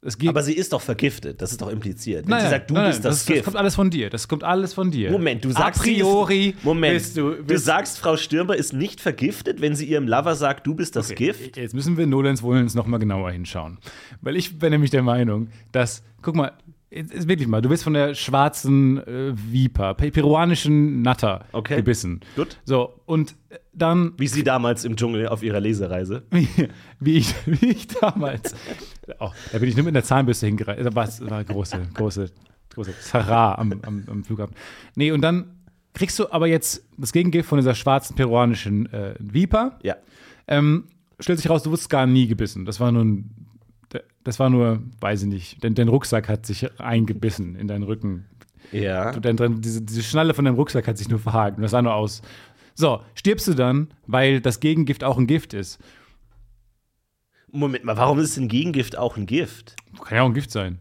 Speaker 4: Es geht,
Speaker 5: Aber sie ist doch vergiftet, das ist doch impliziert. Wenn
Speaker 4: nein,
Speaker 5: sie sagt, du
Speaker 4: nein,
Speaker 5: bist das,
Speaker 4: das,
Speaker 5: Gift.
Speaker 4: das kommt alles von dir. Das kommt alles von dir.
Speaker 5: Moment, du sagst,
Speaker 4: A priori
Speaker 5: ist, Moment,
Speaker 4: bist du,
Speaker 5: du,
Speaker 4: bist
Speaker 5: sagst, Frau Stürmer ist nicht vergiftet, wenn sie ihrem Lover sagt, du bist das
Speaker 4: Okay,
Speaker 5: Gift.
Speaker 4: Jetzt müssen wir Nolens Wohlens noch mal genauer hinschauen. Weil ich bin nämlich der Meinung, dass, guck mal, jetzt, wirklich mal, du bist von der schwarzen äh, Viper, pe- peruanischen Natter
Speaker 5: Okay.
Speaker 4: gebissen.
Speaker 5: Gut.
Speaker 4: So, und äh, dann,
Speaker 5: Wie sie damals im Dschungel auf ihrer Lesereise.
Speaker 4: wie, wie, ich, wie ich damals, oh, da bin ich nur mit einer Zahnbürste hingereist. Das war, war eine große, große, große Zara am, am, am Flughafen. Nee, und dann kriegst du aber jetzt das Gegengift von dieser schwarzen peruanischen äh, Viper.
Speaker 5: Ja.
Speaker 4: Ähm, stellt sich raus, du wurdest gar nie gebissen. Das war nur ein, das war nur, weiß ich nicht, dein, dein Rucksack hat sich eingebissen in deinen Rücken.
Speaker 5: Ja.
Speaker 4: Du, dein, diese, diese Schnalle von deinem Rucksack hat sich nur verhakt. Und das sah nur aus. So, stirbst du dann, weil das Gegengift auch ein Gift ist?
Speaker 5: Moment mal, warum ist denn Gegengift auch ein Gift?
Speaker 4: Kann ja auch ein Gift sein.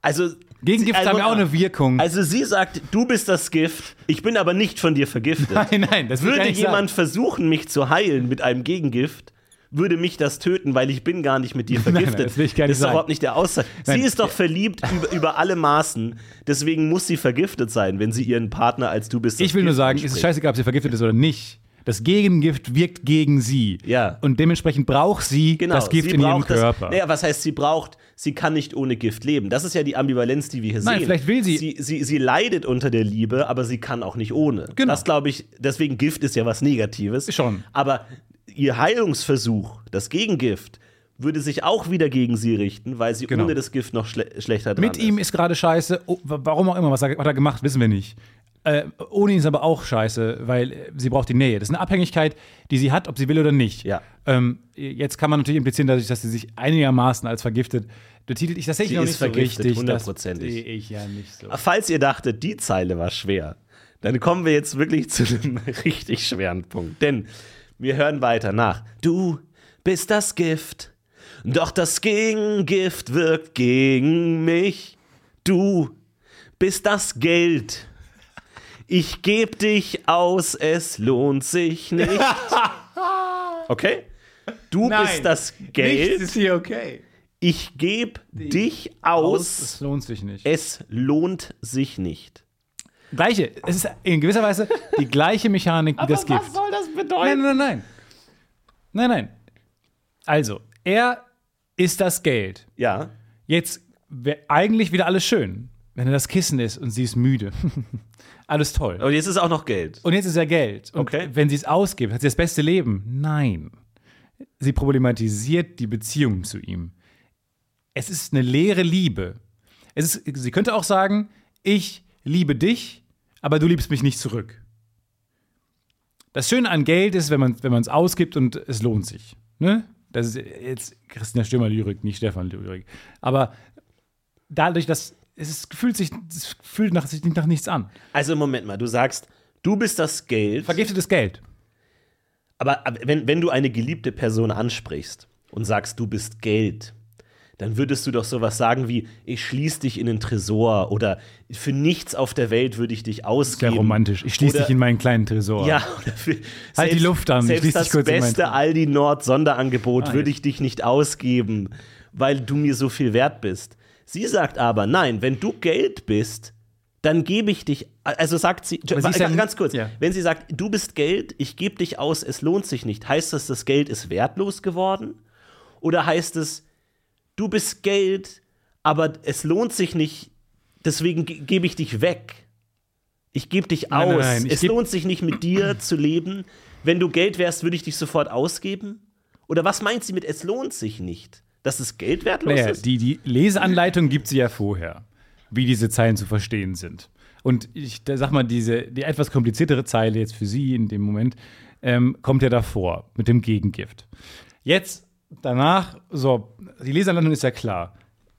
Speaker 5: Also.
Speaker 4: Gegengift
Speaker 5: also,
Speaker 4: haben ja auch eine Wirkung.
Speaker 5: Also sie sagt, du bist das Gift, ich bin aber nicht von dir vergiftet.
Speaker 4: nein, nein, das
Speaker 5: Würde jemand
Speaker 4: sagen.
Speaker 5: versuchen, mich zu heilen mit einem Gegengift, würde mich das töten, weil ich bin gar nicht mit dir
Speaker 4: Nein,
Speaker 5: vergiftet.
Speaker 4: das will ich gar nicht
Speaker 5: ist doch
Speaker 4: sagen.
Speaker 5: überhaupt nicht der Aussage.
Speaker 4: Nein.
Speaker 5: Sie ist doch verliebt über, über alle Maßen. Deswegen muss sie vergiftet sein, wenn sie ihren Partner als du bist. das
Speaker 4: Ich will nur
Speaker 5: Gift
Speaker 4: sagen, es ist scheißegal, ob sie vergiftet ist oder nicht. Das Gegengift wirkt gegen sie.
Speaker 5: Ja.
Speaker 4: Und dementsprechend braucht sie
Speaker 5: Genau,
Speaker 4: das Gift
Speaker 5: sie
Speaker 4: in ihrem
Speaker 5: braucht das-
Speaker 4: Körper.
Speaker 5: Naja, was heißt, sie braucht, sie kann nicht ohne Gift leben. Das ist ja die Ambivalenz, die wir hier
Speaker 4: Nein,
Speaker 5: sehen.
Speaker 4: vielleicht will sie-
Speaker 5: sie. Sie, sie leidet unter der Liebe, aber sie kann auch nicht ohne.
Speaker 4: Genau.
Speaker 5: Das glaube ich, deswegen Gift ist ja was Negatives.
Speaker 4: Schon.
Speaker 5: Aber ihr Heilungsversuch, das Gegengift, würde sich auch wieder gegen sie richten, weil sie
Speaker 4: Genau.
Speaker 5: ohne das Gift noch schle schlechter dran
Speaker 4: Mit ihm
Speaker 5: ist.
Speaker 4: ist gerade scheiße. Oh, wa- warum auch immer, was er, was er gemacht, wissen wir nicht. Äh, ohne ihn ist aber auch scheiße, weil äh, sie braucht die Nähe. Das ist eine Abhängigkeit, die sie hat, ob sie will oder nicht.
Speaker 5: Ja.
Speaker 4: Ähm, jetzt kann man natürlich implizieren, dadurch, dass sie sich einigermaßen als vergiftet betitelt. Ich das sehe ich
Speaker 5: Sie
Speaker 4: noch
Speaker 5: ist
Speaker 4: nicht so
Speaker 5: vergiftet,
Speaker 4: richtig.
Speaker 5: hundertprozentig.
Speaker 4: Das sehe ich ja nicht so.
Speaker 5: Falls ihr dachtet, die Zeile war schwer, dann kommen wir jetzt wirklich zu einem richtig schweren Punkt. Denn wir hören weiter nach. Du bist das Gift, doch das Gegengift wirkt gegen mich. Du bist das Geld. Ich geb dich aus, es lohnt sich nicht. Okay? Du
Speaker 4: Nein,
Speaker 5: bist das
Speaker 4: Nichts
Speaker 5: Geld.
Speaker 4: ist hier okay.
Speaker 5: Ich geb dich
Speaker 4: Aus,
Speaker 5: aus.
Speaker 4: es lohnt sich nicht.
Speaker 5: Es lohnt sich nicht.
Speaker 4: Gleiche. Es ist in gewisser Weise die gleiche Mechanik wie das Gift.
Speaker 5: soll das bedeuten?
Speaker 4: Nein, nein, nein. Nein, nein. Also, er ist das Geld.
Speaker 5: Ja,
Speaker 4: Jetzt wäre eigentlich wieder alles schön, wenn er das Kissen ist und sie ist müde. alles toll.
Speaker 5: Und jetzt ist auch noch Geld.
Speaker 4: Und jetzt ist er Geld. Und
Speaker 5: Okay.
Speaker 4: wenn sie es ausgibt, hat sie das beste Leben? Nein. Sie problematisiert die Beziehung zu ihm. Es ist eine leere Liebe. Es ist, sie könnte auch sagen, ich liebe dich, aber du liebst mich nicht zurück. Das Schöne an Geld ist, wenn man es ausgibt und es lohnt sich. Ne? Das ist jetzt Christina Stürmer-Lyrik, nicht Stefan-Lyrik. Aber dadurch, dass es fühlt sich es fühlt nach, sich nach nichts an.
Speaker 5: Also Moment mal, du sagst, du bist das Geld.
Speaker 4: Vergiftetes Geld.
Speaker 5: Aber, aber wenn, wenn du eine geliebte Person ansprichst und sagst, du bist Geld, dann würdest du doch sowas sagen wie, ich schließe dich in den Tresor oder für nichts auf der Welt würde ich dich ausgeben.
Speaker 4: Sehr romantisch. Ich schließe dich in meinen kleinen Tresor.
Speaker 5: Ja, oder für
Speaker 4: Halt die Luft an, ich
Speaker 5: Selbst das beste. Aldi Nord Sonderangebot
Speaker 4: Ah,
Speaker 5: würde ich dich nicht ausgeben, weil du mir so viel wert bist. Sie sagt aber, nein, wenn du Geld bist, dann gebe ich dich, also sagt sie,
Speaker 4: sie
Speaker 5: ganz,
Speaker 4: ja-
Speaker 5: ganz kurz,
Speaker 4: ja.
Speaker 5: wenn sie sagt, du bist Geld, ich gebe dich aus, es lohnt sich nicht, heißt das, das Geld ist wertlos geworden? Oder heißt es, du bist Geld, aber es lohnt sich nicht, deswegen ge gebe ich dich weg? Ich gebe dich
Speaker 4: Nein,
Speaker 5: aus.
Speaker 4: nein, nein, ich
Speaker 5: es lohnt sich nicht, mit dir zu leben. Wenn du Geld wärst, würde ich dich sofort ausgeben? Oder was meint sie mit, es lohnt sich nicht? Dass es Geld wertlos
Speaker 4: Naja,
Speaker 5: ist?
Speaker 4: die, die Leseanleitung gibt sie ja vorher, wie diese Zeilen zu verstehen sind. Und ich sag mal, diese, die etwas kompliziertere Zeile jetzt für Sie in dem Moment ähm, kommt ja davor mit dem Gegengift. Jetzt, danach, so, die Leseanleitung ist ja klar.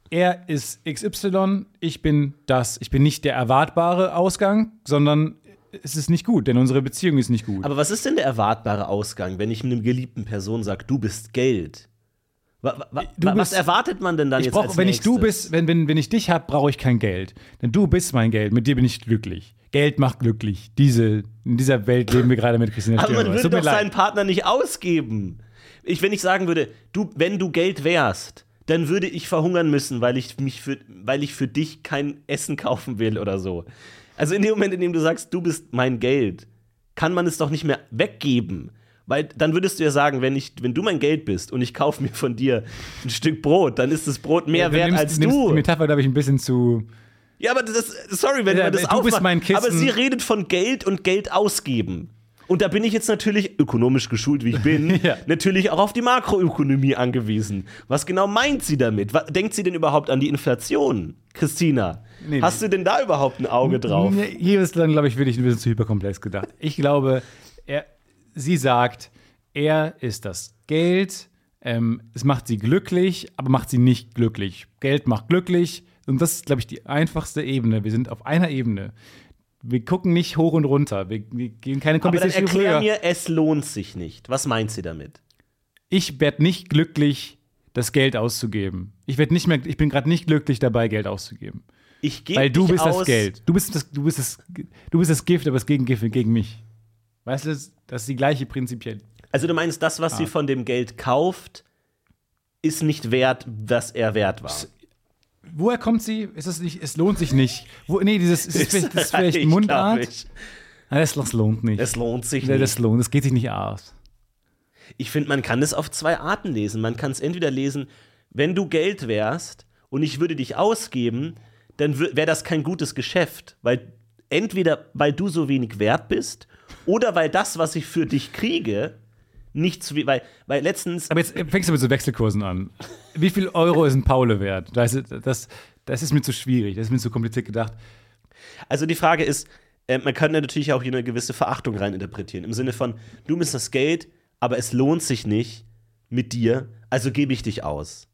Speaker 4: Er ist XY, ich bin das. Ich bin nicht der erwartbare Ausgang, sondern es ist nicht gut, denn unsere Beziehung ist nicht gut.
Speaker 5: Aber was ist denn der erwartbare Ausgang, wenn ich einer geliebten Person sage, du bist Geld? Wa, wa, wa, was erwartet man denn dann
Speaker 4: Ich
Speaker 5: jetzt
Speaker 4: brauch,
Speaker 5: als
Speaker 4: wenn ich du bist, wenn, wenn, wenn ich dich habe, brauche ich kein Geld. Denn du bist mein Geld. Mit dir bin ich glücklich. Geld macht glücklich. Diese, in dieser Welt leben wir gerade mit Christina
Speaker 5: Aber
Speaker 4: Stürmer.
Speaker 5: man
Speaker 4: Es
Speaker 5: würde doch seinen
Speaker 4: leid.
Speaker 5: Partner nicht ausgeben. Ich, wenn ich sagen würde, du, wenn du Geld wärst, dann würde ich verhungern müssen, weil ich mich für, weil ich für dich kein Essen kaufen will oder so. Also in dem Moment, in dem du sagst, du bist mein Geld, kann man es doch nicht mehr weggeben. Weil dann würdest du ja sagen, wenn, ich, wenn du mein Geld bist und ich kaufe mir von dir ein Stück Brot, dann ist das Brot mehr
Speaker 4: Du
Speaker 5: wert
Speaker 4: nimmst-
Speaker 5: als
Speaker 4: nimmst
Speaker 5: du.
Speaker 4: Die Metapher, glaube ich, ein bisschen zu.
Speaker 5: Ja, aber das, sorry, wenn
Speaker 4: Ja,
Speaker 5: man das
Speaker 4: du bist
Speaker 5: aufmacht.
Speaker 4: mein Kissen.
Speaker 5: Aber sie redet von Geld und Geld ausgeben. Und da bin ich jetzt natürlich, ökonomisch geschult wie ich bin,
Speaker 4: Ja.
Speaker 5: natürlich auch auf die Makroökonomie angewiesen. Was genau meint sie damit? Was, denkt sie denn überhaupt an die Inflation, Christina?
Speaker 4: Nee,
Speaker 5: Hast du denn da überhaupt ein Auge drauf?
Speaker 4: Nee, Hier ist dann, glaube ich, wirklich ein bisschen zu hyperkomplex gedacht. Ich glaube, er, sie sagt, er ist das Geld, ähm, es macht sie glücklich, aber macht sie nicht glücklich. Geld macht glücklich und das ist, glaube ich, die einfachste Ebene. Wir sind auf einer Ebene. Wir gucken nicht hoch und runter. Wir, wir gehen keine
Speaker 5: Aber dann erklär mir, es lohnt sich nicht. Was meint sie damit?
Speaker 4: Ich werde nicht glücklich, das Geld auszugeben. Ich werde nicht mehr, ich bin gerade nicht glücklich dabei, Geld auszugeben.
Speaker 5: Ich gebe
Speaker 4: Weil du bist
Speaker 5: aus,
Speaker 4: das Geld. Du bist das, du bist das, du bist das Gift, aber das Gegengift gegen mich. Weißt du, das ist die gleiche prinzipiell.
Speaker 5: Also du meinst, das,
Speaker 4: Ah.
Speaker 5: was sie von dem Geld kauft, ist nicht wert, was er wert war.
Speaker 4: Woher kommt sie? Ist das nicht, es lohnt sich nicht. Wo, nee, dieses, ist das vielleicht, das ist vielleicht Mundart? Nein, das, das lohnt nicht.
Speaker 5: Es lohnt sich
Speaker 4: Ja,
Speaker 5: nicht.
Speaker 4: das lohnt, das geht sich nicht aus.
Speaker 5: Ich finde, man kann es auf zwei Arten lesen. Man kann es entweder lesen, wenn du Geld wärst und ich würde dich ausgeben, dann wäre das kein gutes Geschäft, weil entweder weil du so wenig wert bist oder weil das, was ich für dich kriege, nicht zu we- weil weil letztens
Speaker 4: Aber jetzt fängst du mit so Wechselkursen an. Wie viel Euro ist ein Paule wert? Das, ist- das, das ist mir zu schwierig, das ist mir zu kompliziert gedacht.
Speaker 5: Also die Frage ist, äh, man kann da natürlich auch hier eine gewisse Verachtung reininterpretieren. Im Sinne von, du bist das Geld, aber es lohnt sich nicht mit dir, also gebe ich dich aus.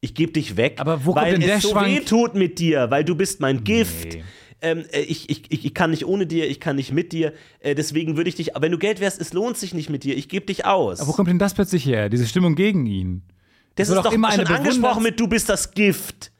Speaker 5: Ich gebe dich weg,
Speaker 4: Aber wo kommt
Speaker 5: weil
Speaker 4: denn der
Speaker 5: es so
Speaker 4: Schwank-
Speaker 5: weh tut mit dir, weil du bist mein Gift.
Speaker 4: Nee.
Speaker 5: Ähm, äh, ich, ich, ich, kann nicht ohne dir, ich kann nicht mit dir. Äh, deswegen würde ich dich, wenn du Geld wärst, es lohnt sich nicht mit dir, ich gebe dich aus.
Speaker 4: Aber wo kommt denn das plötzlich her? Diese Stimmung gegen ihn?
Speaker 5: das
Speaker 4: soll
Speaker 5: ist
Speaker 4: doch immer
Speaker 5: schon
Speaker 4: eine
Speaker 5: angesprochen mit, du bist das Gift.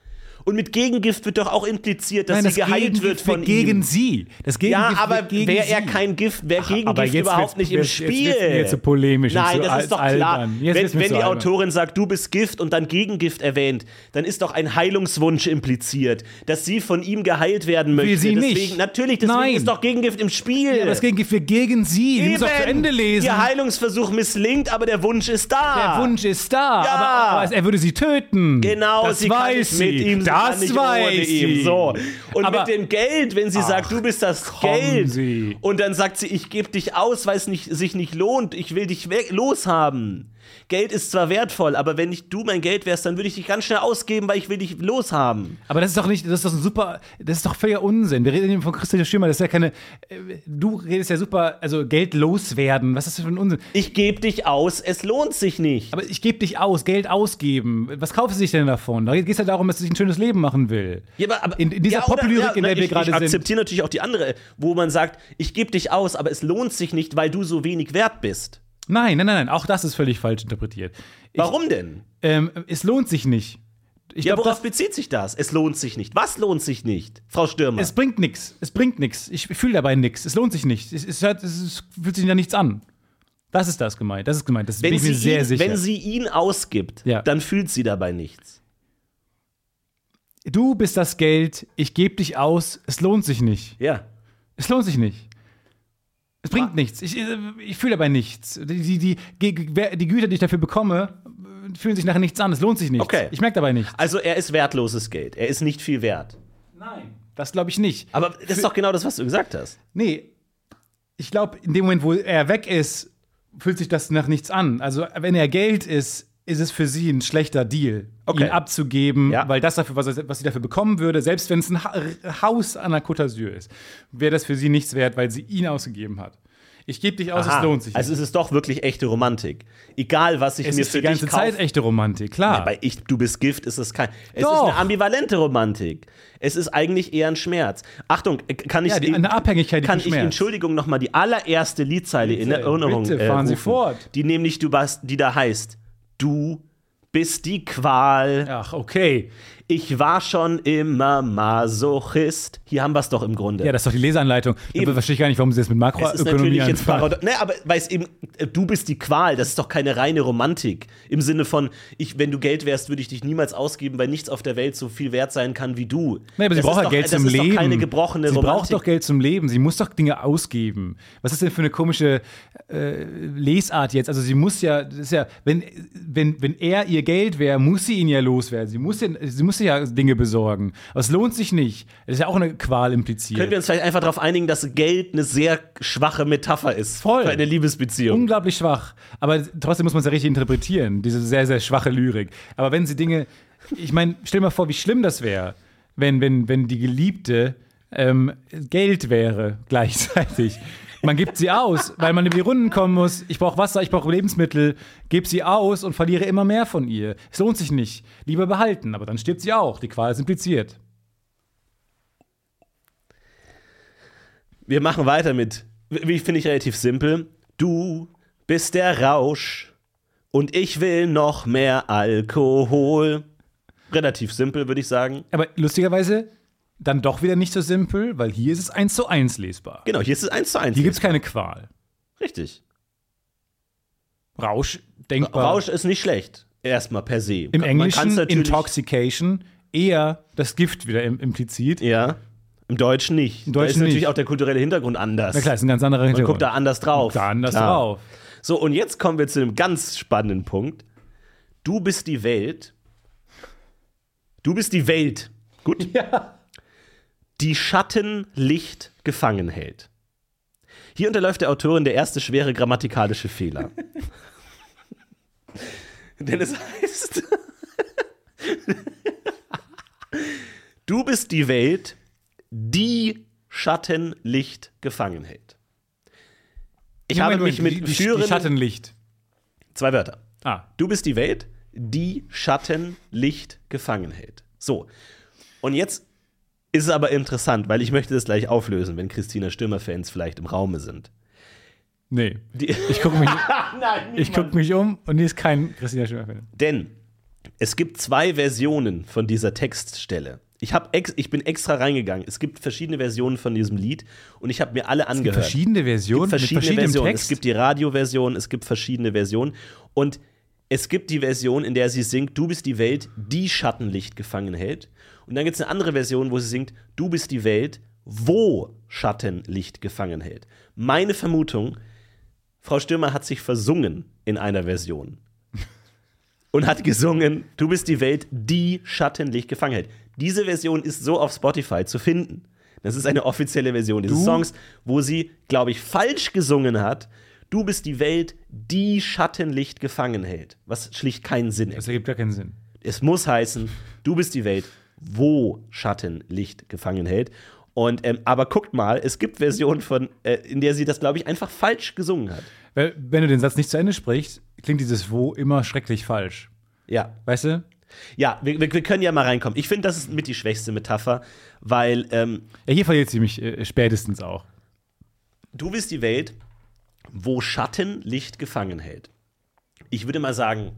Speaker 5: Und mit Gegengift wird doch auch impliziert, dass
Speaker 4: Nein,
Speaker 5: sie
Speaker 4: das
Speaker 5: geheilt
Speaker 4: Gegengift
Speaker 5: wird von
Speaker 4: gegen
Speaker 5: ihm.
Speaker 4: sie. Das
Speaker 5: Ja,
Speaker 4: Gegengift
Speaker 5: aber
Speaker 4: wird gegen
Speaker 5: wäre er
Speaker 4: sie.
Speaker 5: kein Gift, wäre
Speaker 4: aber
Speaker 5: Gegengift
Speaker 4: jetzt
Speaker 5: überhaupt nicht im
Speaker 4: jetzt-
Speaker 5: Spiel.
Speaker 4: jetzt wird's mir zu polemisch
Speaker 5: Nein, das ist doch klar.
Speaker 4: Jetzt
Speaker 5: Wenn, wenn
Speaker 4: zu
Speaker 5: die
Speaker 4: albern.
Speaker 5: Autorin sagt, du bist Gift und dann Gegengift erwähnt, dann ist doch ein Heilungswunsch impliziert, dass sie von ihm geheilt werden möchte.
Speaker 4: sie nicht.
Speaker 5: deswegen, Natürlich, deswegen
Speaker 4: Nein.
Speaker 5: ist doch Gegengift im Spiel.
Speaker 4: Ja, aber das Gegengift wird gegen sie. Sie muss doch zu. Ende lesen.
Speaker 5: Ihr Heilungsversuch misslingt, aber der Wunsch ist da.
Speaker 4: Der Wunsch ist da,
Speaker 5: Ja.
Speaker 4: aber, aber er würde sie töten.
Speaker 5: Genau,
Speaker 4: das
Speaker 5: sie kann
Speaker 4: weiß
Speaker 5: nicht
Speaker 4: sie.
Speaker 5: mit ihm kann
Speaker 4: Das
Speaker 5: nicht
Speaker 4: weiß
Speaker 5: ohne ihm.
Speaker 4: sie.
Speaker 5: So. Und
Speaker 4: Aber-
Speaker 5: mit dem Geld, wenn sie sagt, du bist das Geld.
Speaker 4: Sie.
Speaker 5: Und dann sagt sie, ich gebe dich aus, weil es nicht, sich nicht lohnt. Ich will dich loshaben. Geld ist zwar wertvoll, aber wenn nicht du mein Geld wärst, dann würde ich dich ganz schnell ausgeben, weil ich will dich loshaben.
Speaker 4: Aber das ist doch nicht, das ist doch ein super, das ist doch völliger Unsinn. Wir reden hier von Christian Schirmer, das ist ja keine, äh, du redest ja super, also Geld loswerden, was ist das für ein Unsinn?
Speaker 5: Ich gebe dich aus, es lohnt sich nicht.
Speaker 4: Aber ich gebe dich aus, Geld ausgeben. Was kauft sie sich denn davon? Da geht es ja darum, dass sich ein schönes Leben machen will.
Speaker 5: Ja, aber, aber,
Speaker 4: in, in dieser
Speaker 5: ja, oder-
Speaker 4: Poplyrik,
Speaker 5: ja,
Speaker 4: in der
Speaker 5: na,
Speaker 4: wir
Speaker 5: ich,
Speaker 4: gerade
Speaker 5: ich
Speaker 4: sind.
Speaker 5: akzeptiere natürlich auch die andere, wo man sagt, ich gebe dich aus, aber es lohnt sich nicht, weil du so wenig wert bist.
Speaker 4: Nein, nein, nein, nein, auch das ist völlig falsch interpretiert. Ich,
Speaker 5: Warum denn?
Speaker 4: Ähm, es lohnt sich nicht. Ich
Speaker 5: Ja,
Speaker 4: glaub,
Speaker 5: worauf bezieht sich das? Es lohnt sich nicht. Was lohnt sich nicht? Frau Stürmer.
Speaker 4: es bringt nichts. Es bringt nichts. Ich fühle dabei nichts. Es lohnt sich nicht. Es, es, hört, es, fühlt sich da nichts an. Das ist das gemeint. Das ist gemeint. Das bin
Speaker 5: wenn,
Speaker 4: ich
Speaker 5: sie
Speaker 4: mir sehr
Speaker 5: ihn,
Speaker 4: sicher.
Speaker 5: wenn sie ihn ausgibt,
Speaker 4: Ja.
Speaker 5: dann fühlt sie dabei nichts.
Speaker 4: du bist das Geld, ich gebe dich aus, es lohnt sich nicht.
Speaker 5: Ja.
Speaker 4: Es lohnt sich nicht. Es bringt nichts. Ich, äh, ich fühle dabei nichts. Die, die, die, die, Güter, die ich dafür bekomme, fühlen sich nachher nichts an. Es lohnt sich nicht.
Speaker 5: Okay.
Speaker 4: Ich merke dabei nichts.
Speaker 5: Also er ist wertloses Geld. Er ist nicht viel wert.
Speaker 4: Nein. Das glaube ich nicht.
Speaker 5: Aber das ist doch genau das, was du gesagt hast.
Speaker 4: Nee. Ich glaube, in dem Moment, wo er weg ist, fühlt sich das nach nichts an. Also, wenn er Geld ist, ist es für sie ein schlechter Deal,
Speaker 5: Okay.
Speaker 4: ihn abzugeben,
Speaker 5: Ja.
Speaker 4: weil das dafür, was, er- was sie dafür bekommen würde, selbst wenn es ein ha Haus an der Côte d'Azur ist, wäre das für sie nichts wert, weil sie ihn ausgegeben hat. Ich gebe dich aus,
Speaker 5: Aha.
Speaker 4: es lohnt sich.
Speaker 5: Also es ist doch wirklich echte Romantik. Egal, was ich
Speaker 4: es
Speaker 5: mir
Speaker 4: ist
Speaker 5: für
Speaker 4: die ganze
Speaker 5: dich.
Speaker 4: Zeit echte Romantik, klar.
Speaker 5: Bei ich, du bist Gift ist es kein. Es
Speaker 4: Doch.
Speaker 5: ist eine ambivalente Romantik. Es ist eigentlich eher ein Schmerz. Achtung, äh, kann ich
Speaker 4: Ja, die- eine Abhängigkeit,
Speaker 5: kann ich
Speaker 4: Schmerz.
Speaker 5: Entschuldigung noch mal die allererste Liedzeile in Erinnerung
Speaker 4: bitte,
Speaker 5: äh,
Speaker 4: fahren Sie
Speaker 5: rufen,
Speaker 4: fort.
Speaker 5: die nämlich du bist, die da heißt: Du bist die Qual.
Speaker 4: Ach, okay.
Speaker 5: Ich war schon immer Masochist. Hier haben wir es doch im Grunde.
Speaker 4: Ja, das ist doch die Leseanleitung.
Speaker 5: Eben.
Speaker 4: Da verstehe ich gar nicht, warum sie das mit
Speaker 5: es ist
Speaker 4: Makroökonomie
Speaker 5: natürlich jetzt
Speaker 4: anfangen.
Speaker 5: Parado ne, aber weil es eben, du bist die Qual, das ist doch keine reine Romantik. Im Sinne von, ich, wenn du Geld wärst, würde ich dich niemals ausgeben, weil nichts auf der Welt so viel wert sein kann wie du.
Speaker 4: Nee, aber sie
Speaker 5: das
Speaker 4: braucht
Speaker 5: ist
Speaker 4: ja Geld
Speaker 5: das
Speaker 4: zum
Speaker 5: ist
Speaker 4: Leben.
Speaker 5: Doch keine gebrochene
Speaker 4: sie
Speaker 5: Romantik.
Speaker 4: braucht doch Geld zum Leben. Sie muss doch Dinge ausgeben. Was ist denn für eine komische äh, Lesart jetzt? Also sie muss ja, das ist ja, wenn, wenn, wenn er ihr Geld wäre, muss sie ihn ja loswerden. Sie muss, ja, sie muss ja Dinge besorgen. Aber es lohnt sich nicht. Das ist ja auch eine Qual impliziert.
Speaker 5: Können wir uns vielleicht einfach darauf einigen, dass Geld eine sehr schwache Metapher ist
Speaker 4: Voll.
Speaker 5: für eine Liebesbeziehung?
Speaker 4: Unglaublich schwach. Aber trotzdem muss man es ja richtig interpretieren, diese sehr, sehr schwache Lyrik. Aber wenn sie Dinge, ich meine, stell dir mal vor, wie schlimm das wäre, wenn, wenn, wenn die Geliebte ähm, Geld wäre gleichzeitig. Man gibt sie aus, weil man über die Runden kommen muss. Ich brauche Wasser, ich brauche Lebensmittel, gebe sie aus und verliere immer mehr von ihr. Es lohnt sich nicht. Lieber behalten, aber dann stirbt sie auch. Die Qual ist impliziert.
Speaker 5: Wir machen weiter mit, wie finde ich relativ simpel. Du bist der Rausch und ich will noch mehr Alkohol. Relativ simpel, würde ich sagen.
Speaker 4: Aber lustigerweise dann doch wieder nicht so simpel, weil hier ist es eins zu eins lesbar.
Speaker 5: Genau, hier ist es eins zu eins.
Speaker 4: Hier gibt es keine Qual.
Speaker 5: Richtig.
Speaker 4: Rausch, denkbar.
Speaker 5: Rausch ist nicht schlecht. Erstmal per se.
Speaker 4: Im
Speaker 5: Man
Speaker 4: Englischen Intoxication eher das Gift wieder im, implizit.
Speaker 5: Ja. Im Deutschen nicht.
Speaker 4: Im
Speaker 5: da
Speaker 4: Deutschen
Speaker 5: ist natürlich
Speaker 4: nicht.
Speaker 5: auch der kulturelle Hintergrund anders.
Speaker 4: Na klar, ist ein ganz anderer
Speaker 5: Man
Speaker 4: Hintergrund.
Speaker 5: guckt da anders drauf.
Speaker 4: Da anders
Speaker 5: Klar.
Speaker 4: drauf.
Speaker 5: So, und jetzt kommen wir zu einem ganz spannenden Punkt. Du bist die Welt. Du bist die Welt. Gut?
Speaker 4: Ja.
Speaker 5: Die Schattenlicht gefangen hält. Hier unterläuft der Autorin der erste schwere grammatikalische Fehler. Denn es heißt, du bist die Welt, die Schattenlicht gefangen hält. Ich habe
Speaker 4: Moment,
Speaker 5: mich
Speaker 4: Moment,
Speaker 5: mit
Speaker 4: die, die, die Schattenlicht.
Speaker 5: zwei Wörter.
Speaker 4: Ah,
Speaker 5: Du bist die Welt, die Schattenlicht gefangen hält. So. Und jetzt ist es aber interessant, weil ich möchte das gleich auflösen, wenn Christina Stürmer-Fans vielleicht im Raume sind.
Speaker 4: nee.
Speaker 5: Die,
Speaker 4: Ich gucke mich,
Speaker 5: Nein,
Speaker 4: ich guck mich um und hier ist kein Christina Schimmer-Fan.
Speaker 5: Denn es gibt zwei Versionen von dieser Textstelle. Ich, hab ex ich bin extra reingegangen. Es gibt verschiedene Versionen von diesem Lied und ich habe mir alle
Speaker 4: Es gibt
Speaker 5: angehört.
Speaker 4: verschiedene Versionen
Speaker 5: gibt verschiedene Versionen.
Speaker 4: Text.
Speaker 5: Es gibt die Radioversion, es gibt verschiedene Versionen. Und es gibt die Version, in der sie singt, du bist die Welt, die Schattenlicht gefangen hält. Und dann gibt es eine andere Version, wo sie singt, du bist die Welt, wo Schattenlicht gefangen hält. Meine Vermutung, Frau Stürmer hat sich versungen in einer Version. und hat gesungen, du bist die Welt, die Schattenlicht gefangen hält. Diese Version ist so auf Spotify zu finden. Das ist eine offizielle Version dieses
Speaker 4: Du?
Speaker 5: Songs, wo sie, glaube ich, falsch gesungen hat. Du bist die Welt, die Schattenlicht gefangen hält. Was schlicht keinen Sinn
Speaker 4: Das
Speaker 5: ergibt.
Speaker 4: ergibt gar keinen Sinn.
Speaker 5: Es muss heißen, du bist die Welt, wo Schattenlicht gefangen hält. Und, ähm, aber guckt mal, es gibt Versionen von, äh, in der sie das, glaube ich, einfach falsch gesungen hat.
Speaker 4: Weil, wenn du den Satz nicht zu Ende sprichst, klingt dieses Wo immer schrecklich falsch.
Speaker 5: Ja,
Speaker 4: Weißt du?
Speaker 5: ja, wir, wir wir können ja mal reinkommen. Ich finde, das ist mit die schwächste Metapher, weil ähm,
Speaker 4: Ja, hier verliert sie mich äh, spätestens auch.
Speaker 5: du bist die Welt, wo Schatten Licht gefangen hält. Ich würde mal sagen,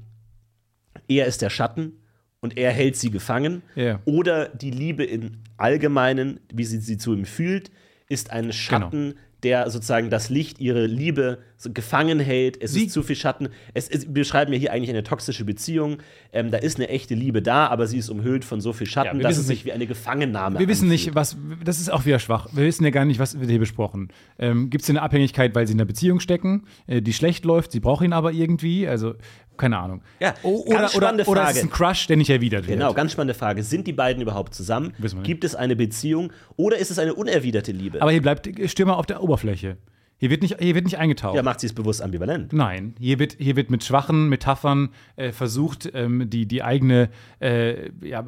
Speaker 5: er ist der Schatten und er hält sie gefangen.
Speaker 4: Ja.
Speaker 5: Oder die Liebe im Allgemeinen, wie sie sie zu ihm fühlt, ist ein Schatten, der sozusagen das Licht, ihre Liebe so gefangen hält. Es
Speaker 4: Sie-
Speaker 5: ist zu viel Schatten. Es, es, wir beschreiben ja hier eigentlich eine toxische Beziehung. Ähm, da ist eine echte Liebe da, aber sie ist umhüllt von so viel
Speaker 4: Ja,
Speaker 5: Schatten,
Speaker 4: wir
Speaker 5: dass es sich
Speaker 4: nicht-
Speaker 5: wie eine Gefangennahme
Speaker 4: Wir wissen nicht,
Speaker 5: anfühlt.
Speaker 4: was. Das ist auch wieder schwach. Wir wissen ja gar nicht, was wird hier besprochen. Ähm, Gibt es eine Abhängigkeit, weil sie in einer Beziehung stecken, äh, die schlecht läuft, sie braucht ihn aber irgendwie? Also, keine Ahnung.
Speaker 5: Ja,
Speaker 4: O
Speaker 5: ganz
Speaker 4: oder,
Speaker 5: spannende
Speaker 4: oder, oder
Speaker 5: Frage.
Speaker 4: ist ein Crush, der nicht erwidert wird.
Speaker 5: Genau, ganz spannende Frage. Sind die beiden überhaupt zusammen? Gibt es eine Beziehung oder ist es eine unerwiderte Liebe?
Speaker 4: Aber hier bleibt Stürmer auf der Oberfläche. Hier wird nicht, hier wird nicht eingetaucht.
Speaker 5: ja, macht sie es bewusst ambivalent.
Speaker 4: Nein, hier wird, hier wird mit schwachen Metaphern äh, versucht, ähm, die, die eigene, äh, ja,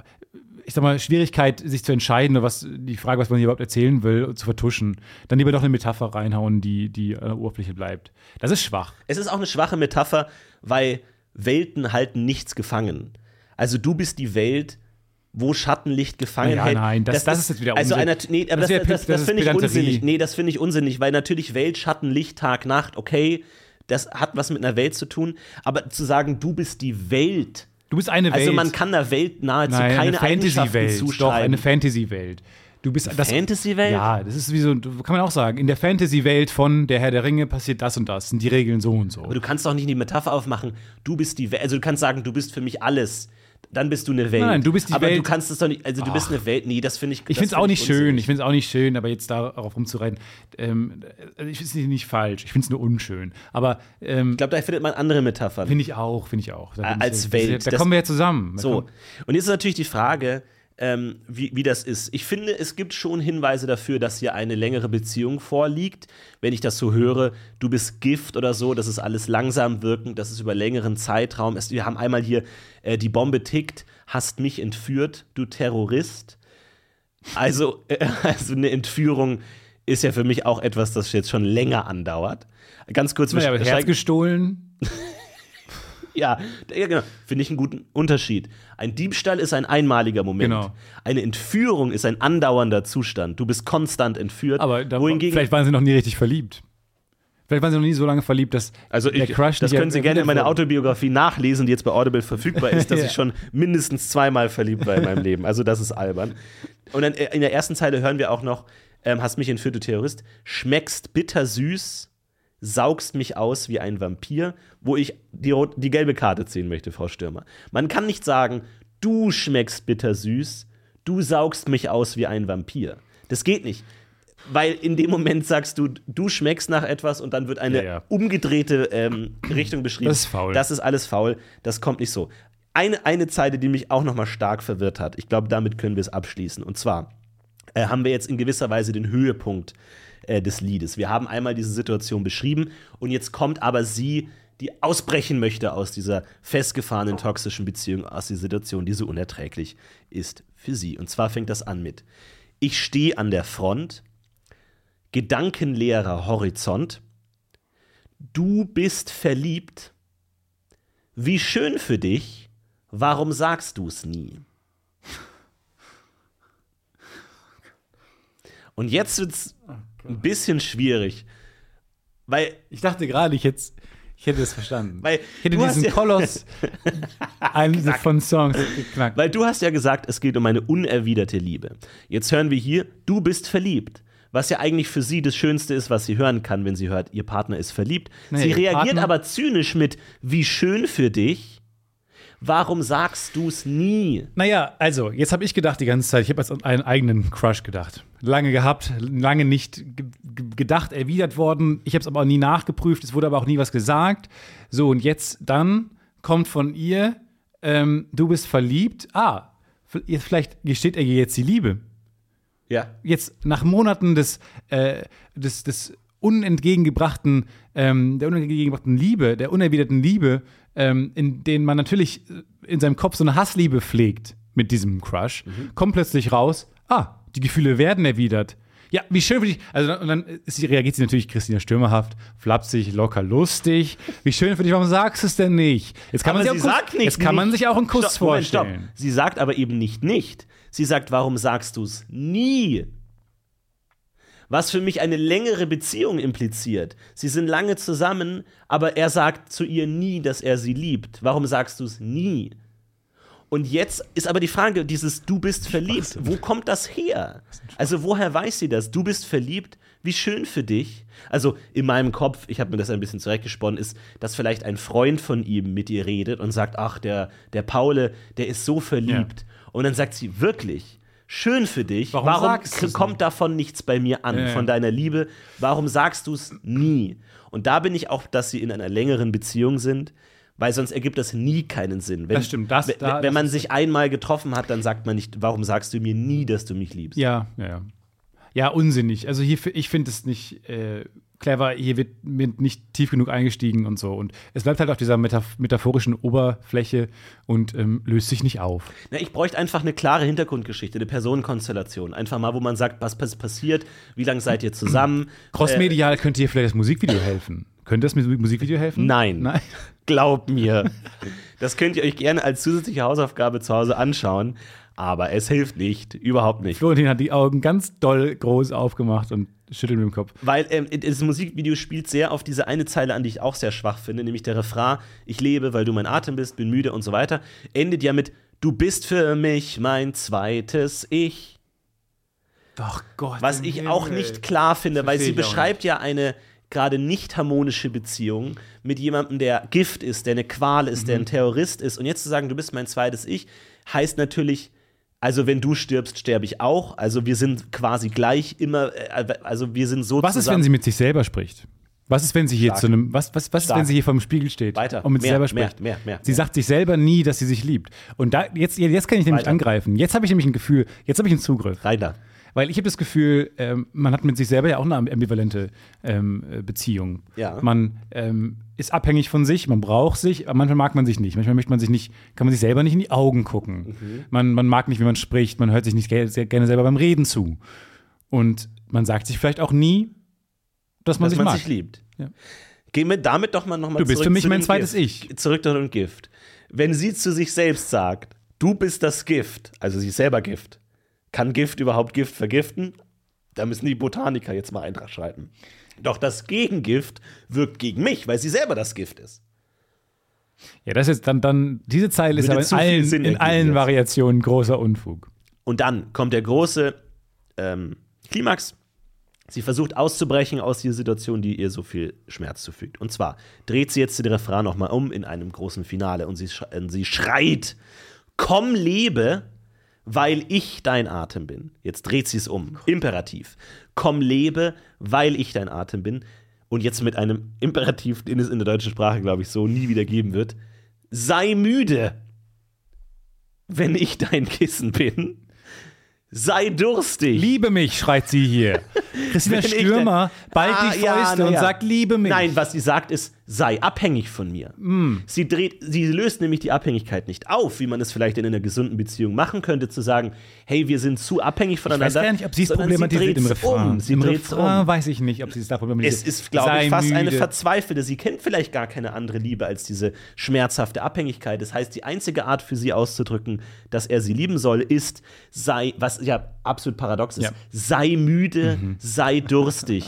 Speaker 4: ich sag mal, Schwierigkeit, sich zu entscheiden, oder was, die Frage, was man hier überhaupt erzählen will, zu vertuschen. Dann lieber doch eine Metapher reinhauen, die, die an der Oberfläche bleibt. Das ist schwach.
Speaker 5: Es ist auch eine schwache Metapher, weil Welten halten nichts gefangen. Also du bist die Welt, wo Schattenlicht gefangen
Speaker 4: Ja,
Speaker 5: hält.
Speaker 4: nein, das- das ist jetzt wieder
Speaker 5: also
Speaker 4: Unsinn.
Speaker 5: einer, nee, aber
Speaker 4: Das
Speaker 5: das, das, das,
Speaker 4: das
Speaker 5: finde ich unsinnig. Nee, das finde ich unsinnig, weil natürlich Welt, Schatten, Licht, Tag, Nacht, okay, das hat was mit einer Welt zu tun, aber zu sagen, du bist die Welt,
Speaker 4: Du bist eine Welt.
Speaker 5: also man kann der Welt nahezu
Speaker 4: Nein,
Speaker 5: keine
Speaker 4: eine
Speaker 5: Eigenschaften
Speaker 4: Fantasy-Welt. Doch,
Speaker 5: zuschreiben.
Speaker 4: eine Fantasy-Welt. Du bist das,
Speaker 5: Fantasy-Welt?
Speaker 4: Ja, das ist wie so, kann man auch sagen. In der Fantasy-Welt von Der Herr der Ringe passiert das und das, sind die Regeln so und so.
Speaker 5: Aber du kannst doch nicht die Metapher aufmachen, du bist die Welt. Also du kannst sagen, du bist für mich alles. Dann bist du eine Welt.
Speaker 4: Nein, du bist die
Speaker 5: aber du
Speaker 4: Welt-
Speaker 5: kannst es doch nicht, also du bist eine Welt. Nee, das finde ich
Speaker 4: Ich finde es auch nicht schön.
Speaker 5: unsinnig.
Speaker 4: Ich finde es auch nicht schön, aber jetzt darauf rumzureiten, ähm, also ich finde es nicht, nicht falsch. Ich finde es nur unschön. Aber ähm,
Speaker 5: Ich glaube, da findet man andere Metaphern.
Speaker 4: finde ich auch, finde ich auch. Da
Speaker 5: Als
Speaker 4: ich,
Speaker 5: Welt.
Speaker 4: Da
Speaker 5: Das-
Speaker 4: kommen wir ja zusammen. Da
Speaker 5: So, und jetzt ist natürlich die Frage, ähm, wie, wie das ist. Ich finde, es gibt schon Hinweise dafür, dass hier eine längere Beziehung vorliegt. Wenn ich das so höre, du bist Gift oder so, das ist alles langsam wirkend, das ist über längeren Zeitraum. Es, wir haben einmal hier, äh, die Bombe tickt, hast mich entführt, du Terrorist. Also, äh, also eine Entführung ist ja für mich auch etwas, das jetzt schon länger andauert. Ganz kurz,
Speaker 4: Naja, Herz gestohlen.
Speaker 5: ja, ja genau. Finde ich einen guten Unterschied. Ein Diebstahl ist ein einmaliger Moment.
Speaker 4: Genau.
Speaker 5: Eine Entführung ist ein andauernder Zustand. Du bist konstant entführt.
Speaker 4: Aber da,
Speaker 5: wohingegen,
Speaker 4: vielleicht waren sie noch nie richtig verliebt. Vielleicht waren sie noch nie so lange verliebt, dass
Speaker 5: also
Speaker 4: der
Speaker 5: ich,
Speaker 4: Crush
Speaker 5: das können Sie gerne in meiner. Autobiografie nachlesen, die jetzt bei Audible verfügbar ist, dass
Speaker 4: Ja.
Speaker 5: ich schon mindestens zweimal verliebt war in meinem Leben. Also das ist albern. Und dann äh, in der ersten Zeile hören wir auch noch, ähm, hast mich entführt, du Terrorist, schmeckst bittersüß, saugst mich aus wie ein Vampir, wo ich die, die gelbe Karte ziehen möchte, Frau Stürmer. Man kann nicht sagen, du schmeckst bittersüß, du saugst mich aus wie ein Vampir. Das geht nicht. Weil in dem Moment sagst du, du schmeckst nach etwas und dann wird eine
Speaker 4: Ja, ja.
Speaker 5: umgedrehte ähm, Richtung beschrieben.
Speaker 4: Das ist faul.
Speaker 5: Das ist alles faul. Das kommt nicht so. Eine, eine Zeile, die mich auch noch mal stark verwirrt hat. Ich glaube, damit können wir es abschließen. Und zwar äh, haben wir jetzt in gewisser Weise den Höhepunkt äh, des Liedes. Wir haben einmal diese Situation beschrieben und jetzt kommt aber sie, die ausbrechen möchte aus dieser festgefahrenen toxischen Beziehung, aus dieser Situation, die so unerträglich ist für sie. Und zwar fängt das an mit: Ich stehe an der Front, gedankenleerer Horizont. Du bist verliebt. Wie schön für dich. Warum sagst du es nie? Und jetzt wird's ein bisschen schwierig, weil
Speaker 4: Ich dachte gerade, ich hätte ich hätte es verstanden.
Speaker 5: Weil
Speaker 4: ich hätte
Speaker 5: du hast
Speaker 4: diesen
Speaker 5: ja-
Speaker 4: Koloss von Songs geknackt.
Speaker 5: Weil du hast ja gesagt, es geht um eine unerwiderte Liebe. Jetzt hören wir hier, du bist verliebt. Was ja eigentlich für sie das Schönste ist, was sie hören kann, wenn sie hört, ihr Partner ist verliebt.
Speaker 4: Nee,
Speaker 5: sie reagiert
Speaker 4: Partner-
Speaker 5: aber zynisch mit, wie schön für dich. Warum sagst du es nie?
Speaker 4: Naja, also, jetzt habe ich gedacht die ganze Zeit, ich habe jetzt an einen eigenen Crush gedacht. Lange gehabt, lange nicht ge ge- gedacht, erwidert worden. Ich habe es aber auch nie nachgeprüft, es wurde aber auch nie was gesagt. So, und jetzt dann kommt von ihr ähm, du bist verliebt. Ah, vielleicht gesteht er ihr jetzt die Liebe.
Speaker 5: Ja.
Speaker 4: Jetzt nach Monaten des, äh, des, des unentgegengebrachten, ähm, der unentgegengebrachten Liebe, der unerwiderten Liebe, ähm, in denen man natürlich äh, in seinem Kopf so eine Hassliebe pflegt mit diesem Crush, kommt plötzlich raus, ah, die Gefühle werden erwidert. Ja, wie schön für dich. Also, und dann ist sie, reagiert sie natürlich Christina Stürmerhaft, flapsig, locker, lustig. Wie schön für dich, warum sagst du es denn nicht? Jetzt kann, man,
Speaker 5: Aber
Speaker 4: sich
Speaker 5: sie
Speaker 4: auch,
Speaker 5: sagt
Speaker 4: Kuss,
Speaker 5: nicht.
Speaker 4: jetzt kann man
Speaker 5: nicht.
Speaker 4: sich auch einen Kuss
Speaker 5: stopp, Moment,
Speaker 4: vorstellen.
Speaker 5: Stopp. Sie sagt aber eben nicht nicht. Sie sagt, warum sagst du es nie? Was für mich eine längere Beziehung impliziert. Sie sind lange zusammen, aber er sagt zu ihr nie, dass er sie liebt. Warum sagst du es nie? Und jetzt ist aber die Frage, dieses Du bist verliebt, wo kommt das her? Also woher weiß sie das? Du bist verliebt, wie schön für dich. Also in meinem Kopf, ich habe mir das ein bisschen zurechtgesponnen, ist, dass vielleicht ein Freund von ihm mit ihr redet und sagt, ach, der, der Paule, der ist so verliebt. Und dann sagt sie, wirklich, schön für dich.
Speaker 4: Warum
Speaker 5: Warum, kommt davon nichts bei mir an,
Speaker 4: Ja, ja.
Speaker 5: von deiner Liebe? Warum sagst du es nie? Und da bin ich auch, dass sie in einer längeren Beziehung sind, weil sonst ergibt das nie keinen Sinn. Wenn,
Speaker 4: Das stimmt, das-
Speaker 5: wenn,
Speaker 4: da-
Speaker 5: wenn man sich einmal getroffen hat, dann sagt man nicht, warum sagst du mir nie, dass du mich liebst?
Speaker 4: Ja, ja, ja. Ja, unsinnig. Also hier, ich finde es nicht äh, clever. Hier wird, wird nicht tief genug eingestiegen und so. Und es bleibt halt auf dieser metaph metaphorischen Oberfläche und ähm, löst sich nicht auf.
Speaker 5: Na, ich bräuchte einfach eine klare Hintergrundgeschichte, eine Personenkonstellation. Einfach mal, wo man sagt, was pass- passiert, wie lange seid ihr zusammen?
Speaker 4: Crossmedial könnte hier vielleicht das Musikvideo helfen. Könnte das mit dem Musikvideo helfen?
Speaker 5: Nein.
Speaker 4: Nein.
Speaker 5: Glaub mir. Das könnt ihr euch gerne als zusätzliche Hausaufgabe zu Hause anschauen, aber es hilft nicht, überhaupt nicht.
Speaker 4: Florentin hat die Augen ganz doll groß aufgemacht und schüttelt mit dem Kopf.
Speaker 5: Weil ähm, das Musikvideo spielt sehr auf diese eine Zeile an, die ich auch sehr schwach finde, nämlich der Refrain, ich lebe, weil du mein Atem bist, bin müde und so weiter, endet ja mit, du bist für mich mein zweites Ich.
Speaker 4: Doch Gott.
Speaker 5: Was ich auch
Speaker 4: Himmel.
Speaker 5: nicht klar finde, weil sie
Speaker 4: auch
Speaker 5: beschreibt ja eine gerade nicht harmonische Beziehung mit jemandem, der Gift ist, der eine Qual ist,
Speaker 4: Mhm.
Speaker 5: der ein Terrorist ist. Und jetzt zu sagen, du bist mein zweites Ich, heißt natürlich, also wenn du stirbst, sterbe ich auch. Also wir sind quasi gleich immer, äh, also wir sind so
Speaker 4: Was ist, wenn sie mit sich selber spricht? Was ist, wenn sie hier
Speaker 5: Stark.
Speaker 4: zu einem, was, was, was ist, wenn sie hier vor dem Spiegel steht
Speaker 5: Weiter.
Speaker 4: und mit sich
Speaker 5: Mehr,
Speaker 4: selber
Speaker 5: mehr,
Speaker 4: spricht?
Speaker 5: mehr, mehr,
Speaker 4: sie
Speaker 5: mehr.
Speaker 4: sagt sich selber nie, dass sie sich liebt. Und da, jetzt, jetzt kann ich nämlich
Speaker 5: Weiter.
Speaker 4: angreifen. Jetzt habe ich nämlich ein Gefühl, jetzt habe ich einen Zugriff.
Speaker 5: Reiner.
Speaker 4: Weil ich habe das Gefühl, ähm, man hat mit sich selber ja auch eine ambivalente ähm, äh, Beziehung.
Speaker 5: Ja.
Speaker 4: Man ähm, ist abhängig von sich, man braucht sich, aber manchmal mag man sich nicht. Manchmal möchte man sich nicht, kann man sich selber nicht in die Augen gucken.
Speaker 5: Mhm.
Speaker 4: Man, man mag nicht, wie man spricht, man hört sich nicht sehr gerne selber beim Reden zu. Und man sagt sich vielleicht auch nie, dass man
Speaker 5: dass
Speaker 4: sich
Speaker 5: man
Speaker 4: mag.
Speaker 5: sich liebt.
Speaker 4: Ja.
Speaker 5: Gehen wir damit doch mal nochmal
Speaker 4: Du bist
Speaker 5: zurück
Speaker 4: für mich mein zweites
Speaker 5: Gift.
Speaker 4: Ich.
Speaker 5: Zurück zu dem Gift. Wenn sie zu sich selbst sagt, du bist das Gift, also sie ist selber Gift, kann Gift überhaupt Gift vergiften? Da müssen die Botaniker jetzt mal Eintrag schreiben. Doch das Gegengift wirkt gegen mich, weil sie selber das Gift ist.
Speaker 4: Ja, das ist dann, dann diese Zeile ist aber in allen,
Speaker 5: Sinn
Speaker 4: in allen
Speaker 5: jetzt.
Speaker 4: Variationen großer Unfug.
Speaker 5: Und dann kommt der große ähm, Klimax. Sie versucht auszubrechen aus dieser Situation, die ihr so viel Schmerz zufügt. Und zwar dreht sie jetzt den Refrain nochmal um in einem großen Finale und sie, sch sie schreit: Komm, lebe, weil ich dein Atem bin. Jetzt dreht sie es um. Imperativ. Komm, lebe, weil ich dein Atem bin. Und jetzt mit einem Imperativ, den es in der deutschen Sprache, glaube ich, so nie wieder geben wird. Sei müde, wenn ich dein Kissen bin. Sei durstig.
Speaker 4: Liebe mich, schreit sie hier. Christina Stürmer ballt
Speaker 5: Ah,
Speaker 4: die
Speaker 5: ja,
Speaker 4: Fäuste und
Speaker 5: ja.
Speaker 4: sagt, liebe mich.
Speaker 5: Nein, was sie sagt ist, sei abhängig von mir.
Speaker 4: Mm.
Speaker 5: Sie, dreht, sie löst nämlich die Abhängigkeit nicht auf, wie man es vielleicht in einer gesunden Beziehung machen könnte, zu sagen, hey, wir sind zu abhängig
Speaker 4: ich
Speaker 5: voneinander.
Speaker 4: weiß gar nicht, ob sie es problematisiert im
Speaker 5: dreht's
Speaker 4: Refrain.
Speaker 5: Um. Sie
Speaker 4: Im Refrain
Speaker 5: um.
Speaker 4: weiß ich nicht, ob sie es da problematisiert.
Speaker 5: Es ist, glaube
Speaker 4: Sei
Speaker 5: ich, fast eine
Speaker 4: müde.
Speaker 5: verzweifelte. Sie kennt vielleicht gar keine andere Liebe als diese schmerzhafte Abhängigkeit. Das heißt, die einzige Art für sie auszudrücken, dass er sie lieben soll, ist, sei, was ja absolut paradox ist,
Speaker 4: Ja. Mhm.
Speaker 5: sei müde, sei durstig.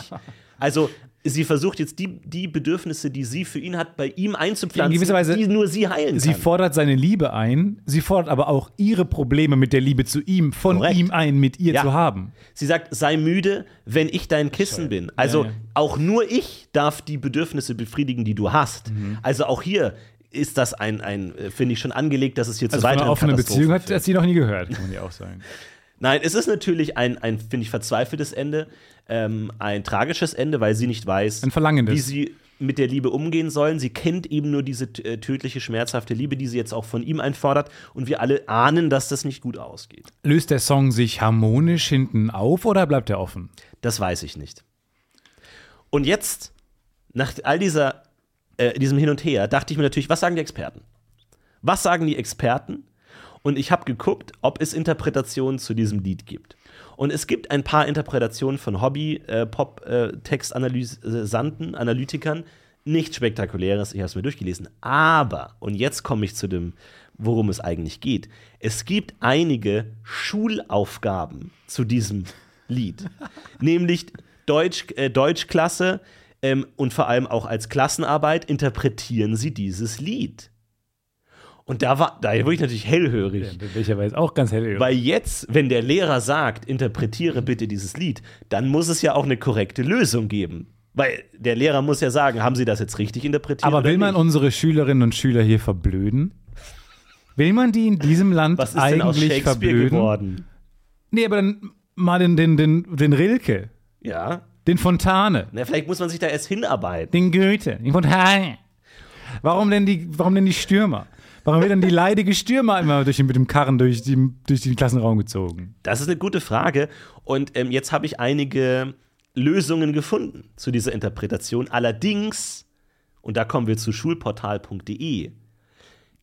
Speaker 5: Also, sie versucht jetzt die, die Bedürfnisse, die sie für ihn hat, bei ihm einzupflanzen,
Speaker 4: In gewisser Weise-
Speaker 5: die nur sie heilen
Speaker 4: Sie
Speaker 5: kann.
Speaker 4: fordert seine Liebe ein, sie fordert aber auch ihre Probleme mit der Liebe zu ihm, von
Speaker 5: Korrekt.
Speaker 4: ihm ein, mit ihr
Speaker 5: Ja.
Speaker 4: zu haben.
Speaker 5: Sie sagt, sei müde, wenn ich dein Kissen bin. Also
Speaker 4: Ja, ja.
Speaker 5: auch nur ich darf die Bedürfnisse befriedigen, die du hast.
Speaker 4: Mhm.
Speaker 5: Also auch hier ist das ein, ein äh, finde ich, schon angelegt, dass es hier
Speaker 4: Also
Speaker 5: zu weiteren
Speaker 4: offenen
Speaker 5: Katastrophen
Speaker 4: Beziehung hat, hat sie noch nie gehört, kann man ja auch sagen.
Speaker 5: Nein, es ist natürlich ein, ein finde ich, verzweifeltes Ende, ähm, ein tragisches Ende, weil sie nicht weiß, wie sie mit der Liebe umgehen sollen. Sie kennt eben nur diese äh, tödliche, schmerzhafte Liebe, die sie jetzt auch von ihm einfordert. Und wir alle ahnen, dass das nicht gut ausgeht.
Speaker 4: Löst der Song sich harmonisch hinten auf oder bleibt er offen?
Speaker 5: Das weiß ich nicht. Und jetzt, nach all dieser, äh, diesem Hin und Her, dachte ich mir natürlich, was sagen die Experten? Was sagen die Experten? Und ich habe geguckt, ob es Interpretationen zu diesem Lied gibt. Und es gibt ein paar Interpretationen von Hobby-Pop-Textanalysanten, Analytikern. Nichts Spektakuläres, ich habe es mir durchgelesen. Aber, und jetzt komme ich zu dem, worum es eigentlich geht. Es gibt einige Schulaufgaben zu diesem Lied. Nämlich Deutsch, äh, Deutschklasse ähm, und vor allem auch als Klassenarbeit interpretieren sie dieses Lied. Und da war, da wurde ich natürlich hellhörig.
Speaker 4: Welcherweise auch ganz hell.
Speaker 5: Weil jetzt, wenn der Lehrer sagt, interpretiere bitte dieses Lied, dann muss es ja auch eine korrekte Lösung geben. Weil der Lehrer muss ja sagen, haben Sie das jetzt richtig interpretiert?
Speaker 4: Aber will man unsere Schülerinnen und Schüler hier verblöden? Will man die in diesem Land
Speaker 5: Was ist denn aus
Speaker 4: eigentlich
Speaker 5: Shakespeare
Speaker 4: verblöden?
Speaker 5: geworden?
Speaker 4: Nee, aber dann mal den, den, den, den Rilke,
Speaker 5: Ja.
Speaker 4: den Fontane,
Speaker 5: Na, vielleicht muss man sich da erst hinarbeiten.
Speaker 4: den Goethe, den Fontane. Warum denn die, warum denn die Stürmer? Warum wird dann die leidige Stürmer immer durch mit dem Karren durch, die, durch den Klassenraum gezogen?
Speaker 5: Das ist eine gute Frage. Und ähm, jetzt habe ich einige Lösungen gefunden zu dieser Interpretation. Allerdings, und da kommen wir zu schulportal.de,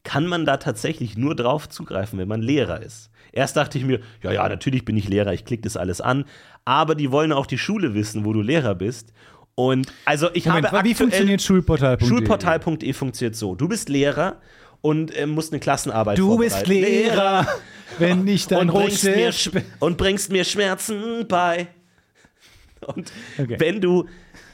Speaker 5: kann man da tatsächlich nur drauf zugreifen, wenn man Lehrer ist. Erst dachte ich mir, ja, ja, natürlich bin ich Lehrer, ich klicke das alles an. Aber die wollen auch die Schule wissen, wo du Lehrer bist. Und also ich
Speaker 4: Moment,
Speaker 5: habe
Speaker 4: wie funktioniert Schulportal.de?
Speaker 5: Schulportal.de funktioniert so. Du bist Lehrer und äh, musst eine Klassenarbeit
Speaker 4: Du bist. Lehrer, wenn ich dein
Speaker 5: und mir, und bringst mir Schmerzen bei. Und
Speaker 4: Okay.
Speaker 5: wenn du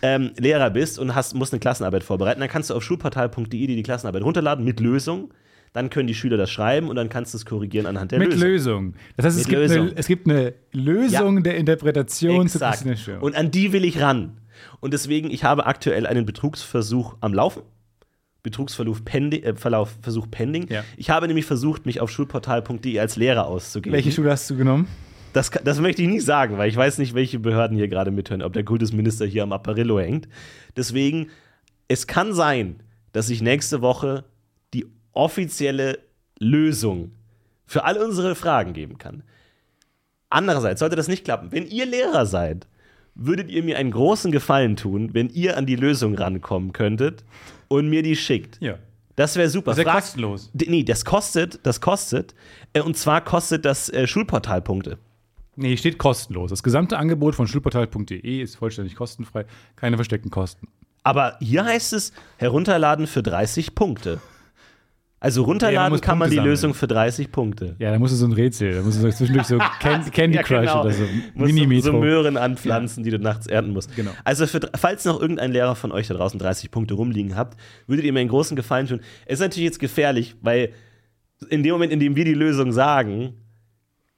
Speaker 5: ähm, Lehrer bist und hast, musst eine Klassenarbeit vorbereiten, dann kannst du auf schulportal.de die Klassenarbeit runterladen mit Lösung. Dann können die Schüler das schreiben und dann kannst du es korrigieren anhand der
Speaker 4: Mit
Speaker 5: Lösung.
Speaker 4: Lösung. Das heißt, es
Speaker 5: Mit
Speaker 4: gibt. Eine, es gibt eine Lösung
Speaker 5: Ja.
Speaker 4: der Interpretation zu
Speaker 5: Exakt.
Speaker 4: Stürmer.
Speaker 5: Und an die will ich ran. Und deswegen, ich habe aktuell einen Betrugsversuch am Laufen. Betrugsverlauf pending, äh, Verlauf, Versuch pending.
Speaker 4: Ja.
Speaker 5: Ich habe nämlich versucht, mich auf schulportal.de als Lehrer auszugeben.
Speaker 4: Welche Schule hast du genommen?
Speaker 5: Das, das möchte ich nicht sagen, weil ich weiß nicht, welche Behörden hier gerade mithören, ob der Kultusminister hier am Apparillo hängt. Deswegen, es kann sein, dass ich nächste Woche die offizielle Lösung für all unsere Fragen geben kann. Andererseits sollte das nicht klappen. Wenn ihr Lehrer seid, würdet ihr mir einen großen Gefallen tun, wenn ihr an die Lösung rankommen könntet und mir die schickt.
Speaker 4: Ja.
Speaker 5: Das wäre super.
Speaker 4: Das
Speaker 5: Frag-
Speaker 4: kostenlos.
Speaker 5: Nee, das kostet, das kostet. Äh, und zwar kostet das äh, Schulportal Punkte.
Speaker 4: Nee, steht kostenlos. Das gesamte Angebot von schulportal.de ist vollständig kostenfrei. Keine versteckten Kosten.
Speaker 5: Aber hier heißt es herunterladen für 30 Punkte. Also runterladen
Speaker 4: muss
Speaker 5: kann man
Speaker 4: Punkte
Speaker 5: die
Speaker 4: sammeln.
Speaker 5: Lösung für 30 Punkte.
Speaker 4: Ja, da musst du so ein Rätsel. Da musst du so zwischendurch so Can Candy
Speaker 5: Ja,
Speaker 4: Crush
Speaker 5: genau.
Speaker 4: oder so.
Speaker 5: Musst so, so. Möhren anpflanzen, die du nachts ernten musst.
Speaker 4: Genau.
Speaker 5: Also, für, falls noch irgendein Lehrer von euch da draußen 30 Punkte rumliegen habt, würdet ihr mir einen großen Gefallen tun. Es ist natürlich jetzt gefährlich, weil in dem Moment, in dem wir die Lösung sagen,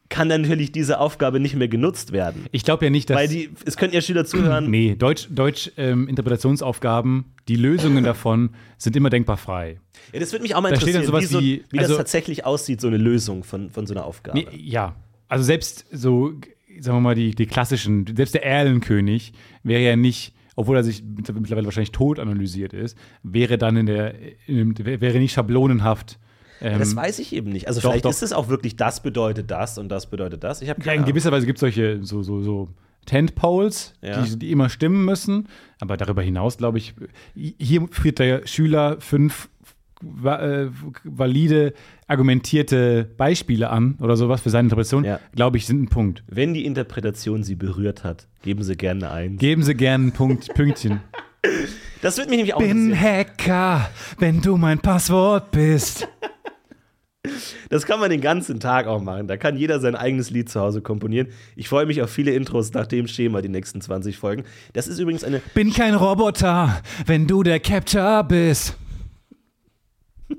Speaker 5: kann dann natürlich diese Aufgabe nicht mehr genutzt werden.
Speaker 4: ich glaube ja nicht, dass.
Speaker 5: Weil die, es könnten ja Schüler zuhören.
Speaker 4: nee, Deutsch, Deutsch ähm, Interpretationsaufgaben, die Lösungen davon sind immer denkbar frei.
Speaker 5: Ja, das würde mich auch mal
Speaker 4: Da
Speaker 5: interessieren, wie, so,
Speaker 4: wie-
Speaker 5: wie
Speaker 4: also-
Speaker 5: das tatsächlich aussieht, so eine Lösung von, von so einer Aufgabe.
Speaker 4: Nee, ja, also selbst so, sagen wir mal, die, die klassischen, selbst der Erlenkönig wäre ja nicht, obwohl er sich mittlerweile wahrscheinlich tot analysiert ist, wäre dann in der, in, wäre nicht schablonenhaft. Ähm,
Speaker 5: das weiß ich eben nicht. Also
Speaker 4: doch,
Speaker 5: vielleicht
Speaker 4: doch.
Speaker 5: ist es auch wirklich, das bedeutet das und das bedeutet das. Ich habe
Speaker 4: ja,
Speaker 5: keine
Speaker 4: in
Speaker 5: Ahnung.
Speaker 4: gewisser Weise gibt es solche so, so, so Tentpoles,
Speaker 5: Ja.
Speaker 4: die, die immer stimmen müssen. Aber darüber hinaus, glaube ich, hier führt der Schüler fünf äh, valide argumentierte Beispiele an oder sowas für seine Interpretation,
Speaker 5: Ja.
Speaker 4: glaube ich, sind ein Punkt.
Speaker 5: Wenn die Interpretation sie berührt hat, geben sie gerne ein.
Speaker 4: Geben Sie gerne ein Punkt, Pünktchen.
Speaker 5: Das würde mich nämlich auch
Speaker 4: Bin. Hacker, wenn du mein Passwort bist.
Speaker 5: Das kann man den ganzen Tag auch machen. Da kann jeder sein eigenes Lied zu Hause komponieren. Ich freue mich auf viele Intros nach dem Schema die nächsten 20 Folgen. Das ist übrigens eine.
Speaker 4: Bin kein Roboter, wenn du der Capture bist.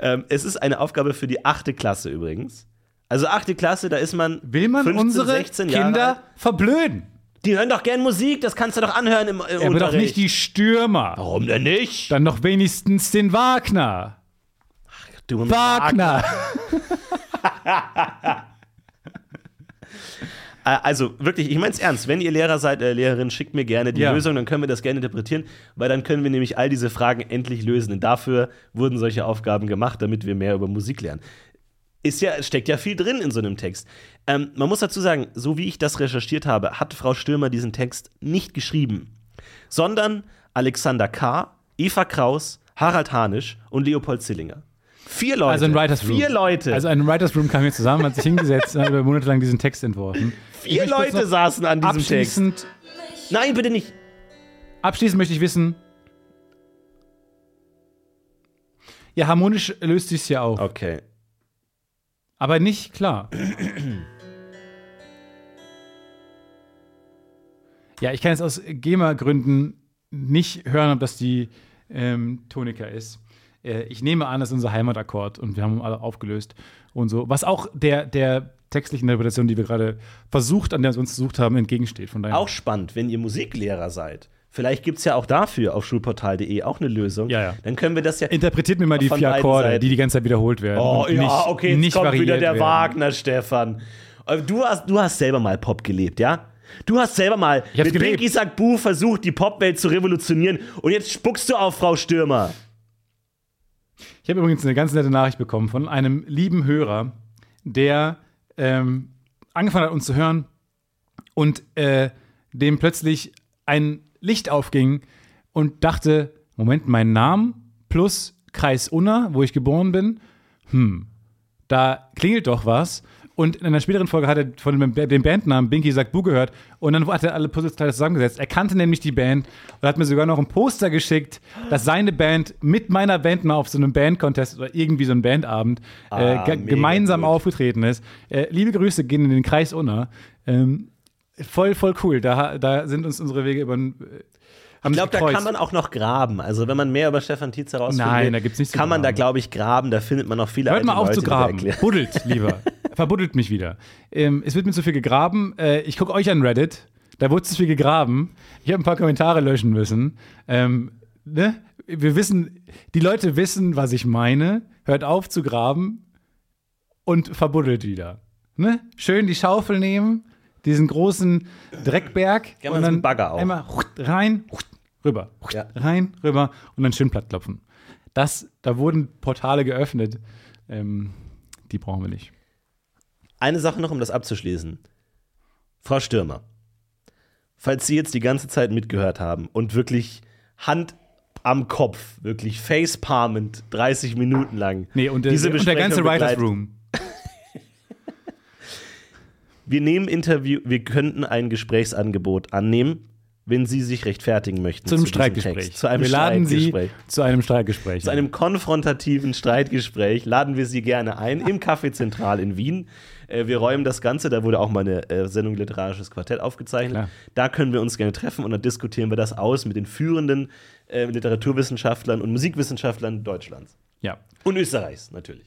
Speaker 5: Ähm, es ist eine Aufgabe für die achte Klasse übrigens. Also achte Klasse, da ist man.
Speaker 4: Will man
Speaker 5: 15,
Speaker 4: unsere
Speaker 5: 16 Jahre alt.
Speaker 4: Kinder verblöden?
Speaker 5: Die hören doch gern Musik, das kannst du doch anhören im, im
Speaker 4: Aber doch
Speaker 5: Unterricht.
Speaker 4: nicht die Stürmer.
Speaker 5: Warum denn nicht?
Speaker 4: Dann doch wenigstens den Wagner.
Speaker 5: Und
Speaker 4: Wagner.
Speaker 5: Äh, Also wirklich, ich meine es ernst. Wenn ihr Lehrer seid, äh, Lehrerin, schickt mir gerne die
Speaker 4: Ja.
Speaker 5: Lösung, dann können wir das gerne interpretieren, weil dann können wir nämlich all diese Fragen endlich lösen. Denn dafür wurden solche Aufgaben gemacht, damit wir mehr über Musik lernen. Ist ja, steckt ja viel drin in so einem Text. Ähm, man muss dazu sagen, so wie ich das recherchiert habe, hat Frau Stürmer diesen Text nicht geschrieben, sondern Alexander K., Eva Kraus, Harald Hanisch und Leopold Zillinger. Vier Leute.
Speaker 4: Also ein Writers Room.
Speaker 5: Vier Leute.
Speaker 4: Also ein Writers Room kam hier zusammen, hat sich hingesetzt und hat über Monate lang diesen Text entworfen.
Speaker 5: Vier Leute saßen an diesem Text.
Speaker 4: Abschließend,
Speaker 5: Nein, bitte nicht.
Speaker 4: abschließend möchte ich wissen, ja, harmonisch löst sich ja auf,
Speaker 5: Okay.
Speaker 4: aber nicht klar. Ja, ich kann jetzt aus GEMA-Gründen nicht hören, ob das die ähm, Tonika ist. Äh, ich nehme an, das ist unser Heimatakkord und wir haben alle aufgelöst und so. Was auch der, der textlichen Interpretation, die wir gerade versucht, an der wir uns versucht haben, entgegensteht. Von.
Speaker 5: Auch spannend, wenn ihr Musiklehrer seid. Vielleicht gibt es ja auch dafür auf schulportal.de auch eine Lösung.
Speaker 4: Ja, ja.
Speaker 5: Dann können wir das ja.
Speaker 4: Interpretiert mir mal die vier Akkorde, die die ganze Zeit wiederholt werden.
Speaker 5: Oh ja,
Speaker 4: nicht,
Speaker 5: okay, jetzt
Speaker 4: nicht
Speaker 5: kommt wieder der
Speaker 4: werden.
Speaker 5: Wagner, Stefan. Äh, Du hast, du hast selber mal Pop gelebt, ja? Du hast selber mal mit
Speaker 4: gelebt.
Speaker 5: Binky sagt Bu versucht, die Popwelt zu revolutionieren und jetzt spuckst du auf Frau Stürmer.
Speaker 4: Ich habe übrigens eine ganz nette Nachricht bekommen von einem lieben Hörer, der ähm, angefangen hat, uns zu hören und äh, dem plötzlich ein Licht aufging und dachte: Moment, mein Name plus Kreis Unna, wo ich geboren bin, hm, da klingelt doch was. Und in einer späteren Folge hat er von dem, dem Bandnamen Binky sagt Bu gehört und dann hat er alle Puzzleteile zusammengesetzt. Er kannte nämlich die Band und hat mir sogar noch ein Poster geschickt, dass seine Band mit meiner Band mal auf so einem Bandcontest oder irgendwie so einem Bandabend äh,
Speaker 5: Ah, mega
Speaker 4: gemeinsam
Speaker 5: gut.
Speaker 4: aufgetreten ist. Äh, liebe Grüße gehen in den Kreis Unna. Ähm, voll, voll cool. Da, da sind uns unsere Wege über. Äh,
Speaker 5: Ich glaube, da kann man auch noch graben. Also, wenn man mehr über Stefan Tietz herausfinden
Speaker 4: Nein, da gibt's nichts zu
Speaker 5: kann man da, glaube ich, graben. Da findet man noch viele
Speaker 4: Hört mal auf
Speaker 5: Leute,
Speaker 4: zu graben. Buddelt lieber. Verbuddelt mich wieder. Ähm, es wird mir zu viel gegraben. Äh, ich gucke euch an Reddit. Da wurde zu viel gegraben. Ich habe ein paar Kommentare löschen müssen. Ähm, ne? Wir wissen, die Leute wissen, was ich meine. Hört auf zu graben und verbuddelt wieder. Ne? Schön die Schaufel nehmen, diesen großen Dreckberg
Speaker 5: Gerne
Speaker 4: und dann
Speaker 5: Bagger auch.
Speaker 4: einmal rein, rüber,
Speaker 5: Ja.
Speaker 4: rein, rüber und dann schön platt klopfen. Das, da wurden Portale geöffnet. Ähm, die brauchen wir nicht.
Speaker 5: Eine Sache noch, um das abzuschließen. Frau Stürmer, falls Sie jetzt die ganze Zeit mitgehört haben und wirklich Hand am Kopf, wirklich facepalmend 30 Minuten lang
Speaker 4: Nee, und,
Speaker 5: diese
Speaker 4: und der ganze Writers Room.
Speaker 5: Wir nehmen Interview, wir könnten ein Gesprächsangebot annehmen, wenn Sie sich rechtfertigen möchten.
Speaker 4: Zu einem
Speaker 5: diesem
Speaker 4: Streitgespräch.
Speaker 5: Zu einem
Speaker 4: wir laden Sie
Speaker 5: Streitgespräch.
Speaker 4: zu einem Streitgespräch.
Speaker 5: Zu einem konfrontativen Streitgespräch laden wir Sie gerne ein im Café Zentral in Wien. Äh, Wir räumen das Ganze, da wurde auch mal eine äh, Sendung Literarisches Quartett aufgezeichnet.
Speaker 4: Klar.
Speaker 5: Da können wir uns gerne treffen und dann diskutieren wir das aus mit den führenden äh, Literaturwissenschaftlern und Musikwissenschaftlern Deutschlands.
Speaker 4: ja.
Speaker 5: Und Österreichs natürlich.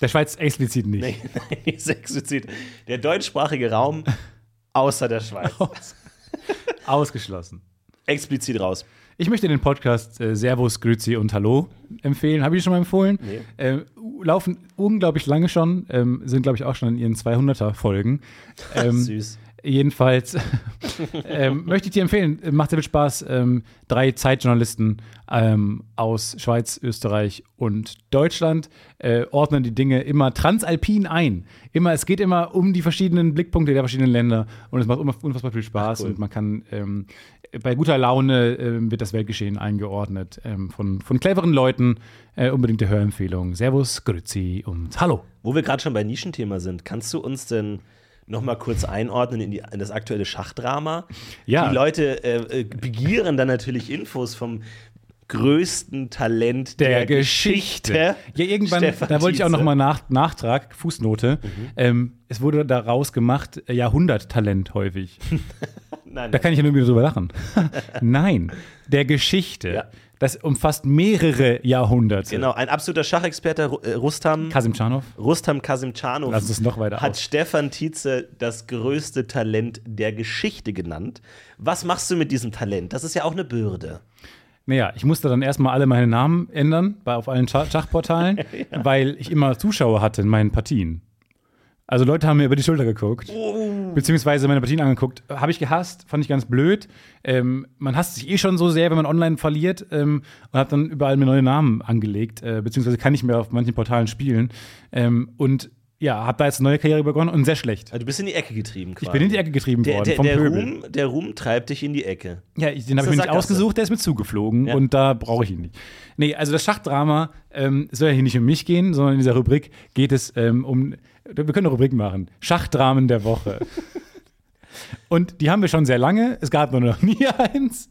Speaker 4: Der Schweiz explizit nicht.
Speaker 5: Nein, ist explizit. Der deutschsprachige Raum außer der Schweiz.
Speaker 4: Ausgeschlossen.
Speaker 5: Explizit raus.
Speaker 4: Ich möchte den Podcast äh, Servus, Grüezi und Hallo empfehlen. Habe ich schon mal empfohlen?
Speaker 5: Nee.
Speaker 4: Äh, laufen unglaublich lange schon, ähm, sind, glaube ich, auch schon in ihren 200er-Folgen. Ähm,
Speaker 5: Süß.
Speaker 4: Jedenfalls ähm, möchte ich dir empfehlen, macht sehr viel Spaß. Ähm, drei Zeitjournalisten ähm, aus Schweiz, Österreich und Deutschland äh, ordnen die Dinge immer transalpin ein. Immer, es geht immer um die verschiedenen Blickpunkte der verschiedenen Länder und es macht unf- unfassbar viel Spaß
Speaker 5: cool.
Speaker 4: und man kann ähm, bei guter Laune ähm, wird das Weltgeschehen eingeordnet ähm, von, von cleveren Leuten. Äh, unbedingte Hörempfehlung. Servus, Grüezi und Hallo.
Speaker 5: Wo wir gerade schon bei Nischenthema sind, kannst du uns denn noch mal kurz einordnen in, die, in das aktuelle Schachdrama?
Speaker 4: Ja.
Speaker 5: Die Leute äh, äh, begieren dann natürlich Infos vom größten Talent der,
Speaker 4: der Geschichte. Ja, irgendwann,
Speaker 5: Stefan
Speaker 4: da wollte ich auch noch mal nach, Nachtrag, Fußnote. Ähm, es wurde daraus gemacht, äh, Jahrhunderttalent häufig.
Speaker 5: Nein,
Speaker 4: Da kann ich ja nur wieder drüber lachen. Nein, der Geschichte.
Speaker 5: Ja.
Speaker 4: Das umfasst mehrere Jahrhunderte.
Speaker 5: genau, ein absoluter Schachexperte, äh, Rustam,
Speaker 4: Kasim Czarnov.
Speaker 5: Rustam Kasimcanov
Speaker 4: Lass es noch weiter
Speaker 5: hat
Speaker 4: aus.
Speaker 5: Stefan Tietze das größte Talent der Geschichte genannt. Was machst du mit diesem Talent? Das ist ja auch eine Bürde.
Speaker 4: Naja, ich musste dann erstmal alle meine Namen ändern bei, auf allen Schach Schachportalen, weil ich immer Zuschauer hatte in meinen Partien. Also Leute haben mir über die Schulter geguckt. beziehungsweise meine Partien angeguckt. Habe ich gehasst, fand ich ganz blöd. Ähm, man hasst sich eh schon so sehr, wenn man online verliert ähm, und hat dann überall mir neue Namen angelegt, äh, beziehungsweise kann ich mehr auf manchen Portalen spielen. Ähm, und ja, habe da jetzt eine neue Karriere begonnen und sehr schlecht.
Speaker 5: Also du bist in die Ecke getrieben quasi.
Speaker 4: Ich bin in die Ecke getrieben
Speaker 5: der,
Speaker 4: worden
Speaker 5: der,
Speaker 4: vom
Speaker 5: der,
Speaker 4: Pöbel.
Speaker 5: Ruhm, der Ruhm treibt dich in die Ecke.
Speaker 4: Ja, ich, den habe ich mir nicht ausgesucht, der ist mir zugeflogen
Speaker 5: Ja.
Speaker 4: und da brauche ich ihn nicht. Nee, also das Schachdrama ähm, soll ja hier nicht um mich gehen, sondern in dieser Rubrik geht es ähm, um, wir können eine Rubrik machen, Schachdramen der Woche. und die haben wir schon sehr lange, es gab nur noch nie eins.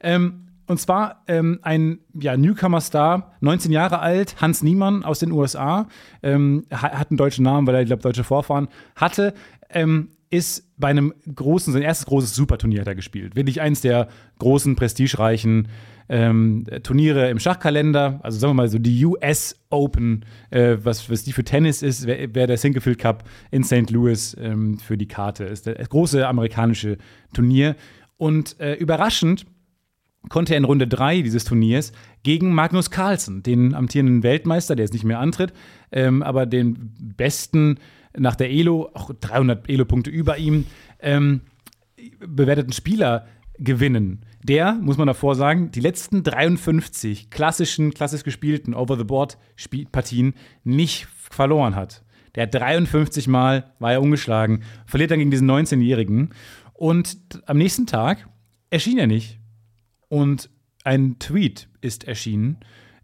Speaker 4: Ähm, und zwar ähm, ein ja, Newcomer-Star, 19 Jahre alt, Hans Niemann aus den USA, ähm, ha- hat einen deutschen Namen, weil er, glaube, deutsche Vorfahren hatte, ähm, ist bei einem großen, sein erstes großes Superturnier hat er gespielt. Wirklich eins der großen, prestigereichen ähm, Turniere im Schachkalender. Also sagen wir mal so die US Open, äh, was, was die für Tennis ist, wäre wär der Sinquefield Cup in St. Louis ähm, für die Karte. Ist das große amerikanische Turnier. Und äh, überraschend konnte er in Runde 3 dieses Turniers gegen Magnus Carlsen, den amtierenden Weltmeister, der jetzt nicht mehr antritt, ähm, aber den besten nach der Elo, auch 300 Elo-Punkte über ihm, ähm, bewerteten Spieler gewinnen. Der, muss man davor sagen, die letzten 53 klassischen, klassisch gespielten Over-the-Board-Partien nicht verloren hat. Der hat 53 Mal, war er ungeschlagen, verliert dann gegen diesen 19-Jährigen. Und am nächsten Tag erschien er nicht. Und ein Tweet ist erschienen,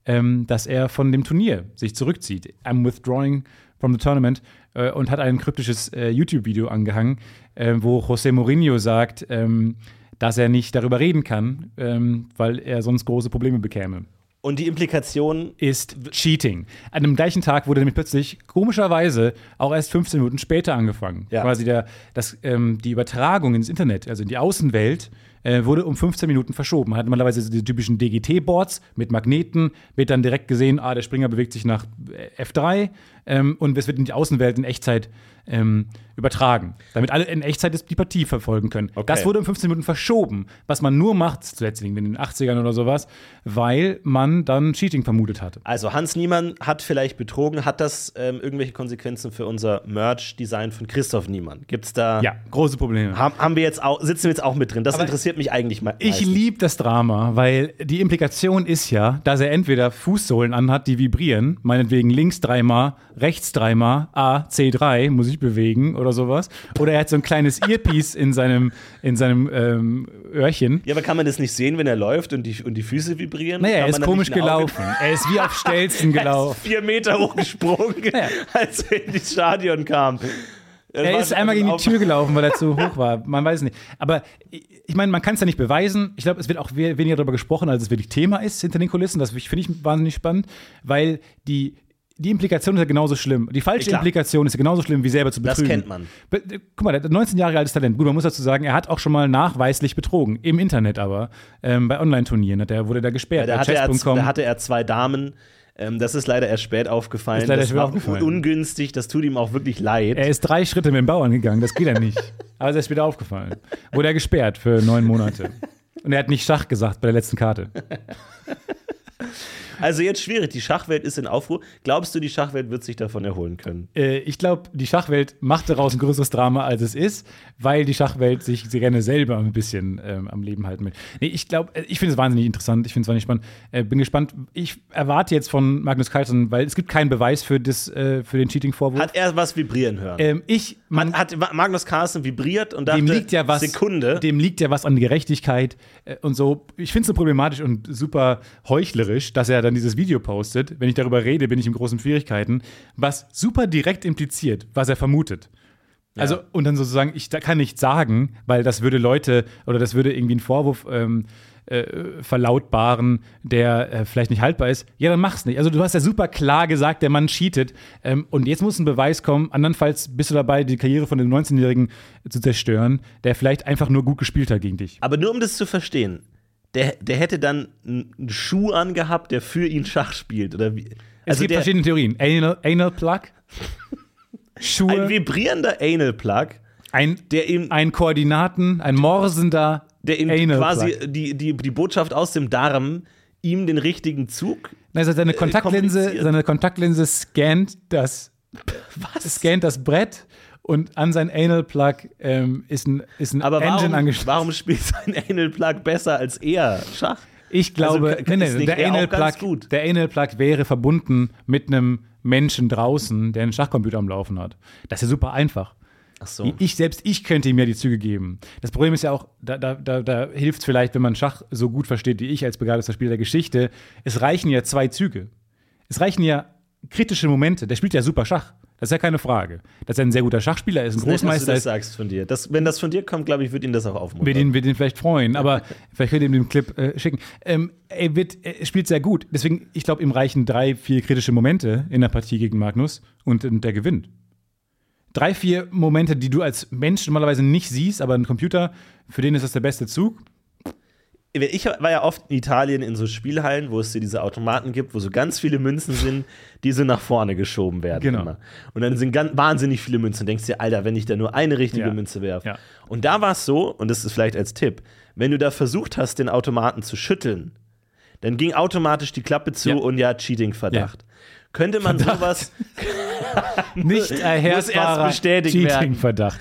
Speaker 4: ähm, dass er von dem Turnier sich zurückzieht. I'm withdrawing from the tournament äh, und hat ein kryptisches äh, YouTube-Video angehangen, äh, wo José Mourinho sagt, ähm, dass er nicht darüber reden kann, ähm, weil er sonst große Probleme bekäme.
Speaker 5: Und die Implikation,
Speaker 4: Ist Cheating. An dem gleichen Tag wurde nämlich plötzlich komischerweise auch erst 15 Minuten später angefangen.
Speaker 5: Ja.
Speaker 4: Quasi der, das, ähm, die Übertragung ins Internet, also in die Außenwelt, äh, wurde um 15 Minuten verschoben. Man hat normalerweise so die typischen DGT-Boards mit Magneten, wird dann direkt gesehen, ah, der Springer bewegt sich nach äh, F3 ähm, und es wird in die Außenwelt in Echtzeit ähm, übertragen, damit alle in Echtzeit die Partie verfolgen können.
Speaker 5: Okay.
Speaker 4: Das wurde um 15 Minuten verschoben, was man nur macht, zuletzt in den 80ern oder sowas, weil man dann Cheating vermutet hatte.
Speaker 5: also Hans Niemann hat vielleicht betrogen, hat das ähm, irgendwelche Konsequenzen für unser Merch-Design von Christoph Niemann? Gibt's da.
Speaker 4: Ja, große Probleme.
Speaker 5: Haben, haben wir jetzt auch, sitzen wir jetzt auch mit drin? Das
Speaker 4: Aber
Speaker 5: interessiert mich eigentlich me
Speaker 4: Ich liebe das Drama, weil die Implikation ist ja, dass er entweder Fußsohlen anhat, die vibrieren, meinetwegen links dreimal, rechts dreimal, A, C3, muss ich bewegen oder sowas. Oder er hat so ein kleines Earpiece in seinem, in seinem ähm, Öhrchen.
Speaker 5: Ja, aber kann man das nicht sehen, wenn er läuft und die, und die Füße vibrieren?
Speaker 4: Naja,
Speaker 5: Kann
Speaker 4: er ist komisch gelaufen. Er ist wie auf Stelzen
Speaker 5: Er ist
Speaker 4: gelaufen.
Speaker 5: vier Meter hochgesprungen,
Speaker 4: Ja.
Speaker 5: als er in das Stadion kam. Das
Speaker 4: Er ist einmal gegen die Tür gelaufen, weil er zu hoch war. Man weiß es nicht. Aber ich meine, man kann es ja nicht beweisen. Ich glaube, es wird auch we weniger darüber gesprochen, als es wirklich Thema ist hinter den Kulissen. Das finde ich wahnsinnig spannend, weil die, die Implikation ist ja genauso schlimm. Die falsche
Speaker 5: Klar.
Speaker 4: Implikation ist ja genauso schlimm, wie selber zu
Speaker 5: Das
Speaker 4: betrügen.
Speaker 5: kennt man.
Speaker 4: Be guck mal, der hat 19 Jahre altes Talent. Gut, man muss dazu sagen, er hat auch schon mal nachweislich betrogen. Im Internet aber. Ähm, bei Online-Turnieren hat er- wurde da gesperrt.
Speaker 5: Da
Speaker 4: bei
Speaker 5: hatte, er, da hatte er zwei Damen. Ähm, das ist leider erst spät aufgefallen.
Speaker 4: Ist leider
Speaker 5: das
Speaker 4: spät
Speaker 5: war
Speaker 4: aufgefallen.
Speaker 5: ungünstig. Das tut ihm auch wirklich leid.
Speaker 4: Er ist drei Schritte mit dem Bauern gegangen, das geht ja nicht. Aber es ist erst wieder aufgefallen. Wurde er gesperrt für neun Monate. Und er hat nicht Schach gesagt bei der letzten Karte.
Speaker 5: Also jetzt schwierig. Die Schachwelt ist in Aufruhr. Glaubst du, die Schachwelt wird sich davon erholen können?
Speaker 4: Äh, ich glaube, die Schachwelt macht daraus ein größeres Drama, als es ist, weil die Schachwelt sich gerne selber ein bisschen ähm, am Leben halten will. Nee, ich glaube, ich finde es wahnsinnig interessant, ich finde es wahnsinnig spannend. Äh, bin gespannt. Ich erwarte jetzt von Magnus Carlsen, weil es gibt keinen Beweis für, das, äh, für den Cheating-Vorwurf.
Speaker 5: Hat er was vibrieren hören?
Speaker 4: Ähm, ich, man,
Speaker 5: hat, hat Magnus Carlsen vibriert und dachte,
Speaker 4: dem liegt ja was,
Speaker 5: Sekunde.
Speaker 4: Dem liegt ja was an Gerechtigkeit äh, und so. Ich finde es so problematisch und super heuchlerisch, dass er dann dieses Video postet. Wenn ich darüber rede, bin ich in großen Schwierigkeiten, was super direkt impliziert, was er vermutet. Also, und dann sozusagen, ich da kann nicht sagen, weil das würde Leute oder das würde irgendwie einen Vorwurf ähm, äh, verlautbaren, der äh, vielleicht nicht haltbar ist. Ja, dann mach's nicht. Also, du hast ja super klar gesagt, der Mann cheatet. Ähm, und jetzt muss ein Beweis kommen. Andernfalls bist du dabei, die Karriere von dem 19-Jährigen zu zerstören, der vielleicht einfach nur gut gespielt hat gegen dich.
Speaker 5: Aber nur um das zu verstehen, der, der hätte dann einen Schuh angehabt, der für ihn Schach spielt. Oder wie?
Speaker 4: Es
Speaker 5: Also
Speaker 4: gibt verschiedene Theorien. Anal, Anal Plug, Schuhe,
Speaker 5: ein
Speaker 4: ein,
Speaker 5: vibrierender Anal-Plug,
Speaker 4: ein,
Speaker 5: der ihm,
Speaker 4: Koordinaten, ein morsender
Speaker 5: der ihm
Speaker 4: Anal
Speaker 5: quasi
Speaker 4: Plug.
Speaker 5: die, die, die Botschaft aus dem Darm ihm den richtigen Zug.
Speaker 4: Also seine Kontaktlinse,
Speaker 5: kompliziert.
Speaker 4: seine Kontaktlinse scannt das, scannt das Brett und an sein Anal Plug ähm, ist ein, ist ein
Speaker 5: Aber
Speaker 4: Engine
Speaker 5: warum,
Speaker 4: angeschlossen.
Speaker 5: warum spielt sein Anal Plug besser als er Schach?
Speaker 4: Ich glaube,
Speaker 5: Also, ist nicht
Speaker 4: der,
Speaker 5: er
Speaker 4: Anal Plug, der Anal Plug wäre verbunden mit einem Menschen draußen, der einen Schachcomputer am Laufen hat. Das ist ja super einfach.
Speaker 5: Ach so.
Speaker 4: Ich selbst, ich könnte ihm ja die Züge geben. Das Problem ist ja auch, da, da, da, da hilft es vielleicht, wenn man Schach so gut versteht wie ich als begabter Spieler der Geschichte. Es reichen ja zwei Züge. Es reichen ja kritische Momente. Der spielt ja super Schach. Das ist ja keine Frage. Dass er ein sehr guter Schachspieler ist, ein
Speaker 5: Nett, dass du
Speaker 4: Großmeister
Speaker 5: das
Speaker 4: ist,
Speaker 5: sagst von dir. Das, wenn das von dir kommt, glaube ich, wird ihn das auch aufmuntern.
Speaker 4: wird ihn, wird ihn vielleicht freuen. Aber vielleicht könnt ihr ihm den Clip äh, schicken. Ähm, er, wird, er spielt sehr gut. Deswegen, ich glaube, ihm reichen drei, vier kritische Momente in der Partie gegen Magnus und, und der gewinnt. Drei, vier Momente, die du als Mensch normalerweise nicht siehst, aber ein Computer, für den ist das der beste Zug.
Speaker 5: Ich war ja oft in Italien in so Spielhallen, wo es dir diese Automaten gibt, wo so ganz viele Münzen sind, die so nach vorne geschoben werden.
Speaker 4: Genau.
Speaker 5: Immer. Und dann sind ganz, wahnsinnig viele Münzen. Du denkst dir, Alter, wenn ich da nur eine richtige
Speaker 4: Ja.
Speaker 5: Münze werfe.
Speaker 4: Ja.
Speaker 5: Und da war es so, und das ist vielleicht als Tipp, wenn du da versucht hast, den Automaten zu schütteln, dann ging automatisch die Klappe zu
Speaker 4: Ja.
Speaker 5: und ja, Cheating-Verdacht. Könnte man sowas,
Speaker 4: Nicht erhärtbarer
Speaker 5: bestätigt werden.
Speaker 4: Cheating-Verdacht.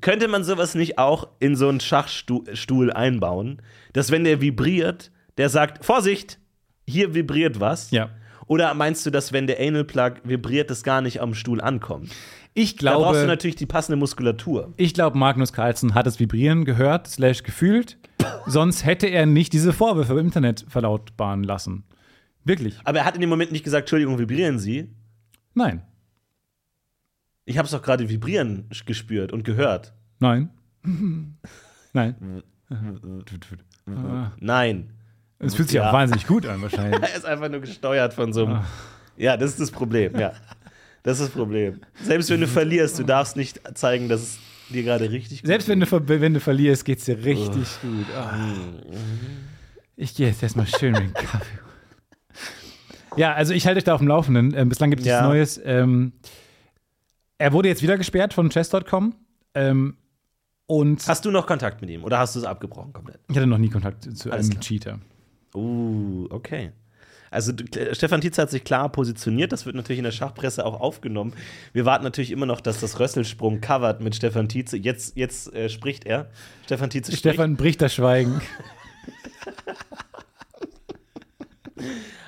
Speaker 5: Könnte man sowas nicht auch in so einen Schachstuhl einbauen, dass wenn der vibriert, der sagt, Vorsicht, hier vibriert was?
Speaker 4: Ja.
Speaker 5: Oder meinst du, dass wenn der Anal Plug vibriert, das gar nicht am Stuhl ankommt?
Speaker 4: Ich
Speaker 5: Da brauchst du
Speaker 4: glaube,
Speaker 5: natürlich die passende Muskulatur.
Speaker 4: ich glaube, Magnus Carlsen hat das Vibrieren gehört, slash gefühlt. Sonst hätte er nicht diese Vorwürfe im Internet verlautbaren lassen. Wirklich.
Speaker 5: Aber er hat in dem Moment nicht gesagt, Entschuldigung, vibrieren Sie.
Speaker 4: Nein.
Speaker 5: Ich habe es doch gerade vibrieren gespürt und gehört.
Speaker 4: Nein. Nein.
Speaker 5: Nein.
Speaker 4: Es fühlt sich
Speaker 5: Ja.
Speaker 4: auch wahnsinnig gut an, wahrscheinlich.
Speaker 5: Er ist einfach nur gesteuert von so einem. Ja, das ist das Problem, ja. Das ist das Problem. Selbst wenn du verlierst, du darfst nicht zeigen, dass es dir gerade richtig gut
Speaker 4: Selbst wenn du, ver- wenn du verlierst, geht's dir richtig gut. Ah. Ich gehe jetzt erstmal schön mit dem Kaffee. Ja, also ich halte euch da auf dem Laufenden. Ähm, bislang gibt es
Speaker 5: Ja.
Speaker 4: nichts Neues. Ähm, er wurde jetzt wieder gesperrt von chess.com. Ähm, und
Speaker 5: Hast du noch Kontakt mit ihm oder hast du es abgebrochen komplett?
Speaker 4: ich hatte noch nie Kontakt zu
Speaker 5: Alles
Speaker 4: einem
Speaker 5: klar.
Speaker 4: Cheater.
Speaker 5: Uh, okay. Also Kle- Stefan Tietze hat sich klar positioniert. Das wird natürlich in der Schachpresse auch aufgenommen. Wir warten natürlich immer noch, dass das Rösselsprung covert mit Stefan Tietze. Jetzt, jetzt äh, spricht er. Stefan Tietze spricht.
Speaker 4: Stefan bricht das Schweigen.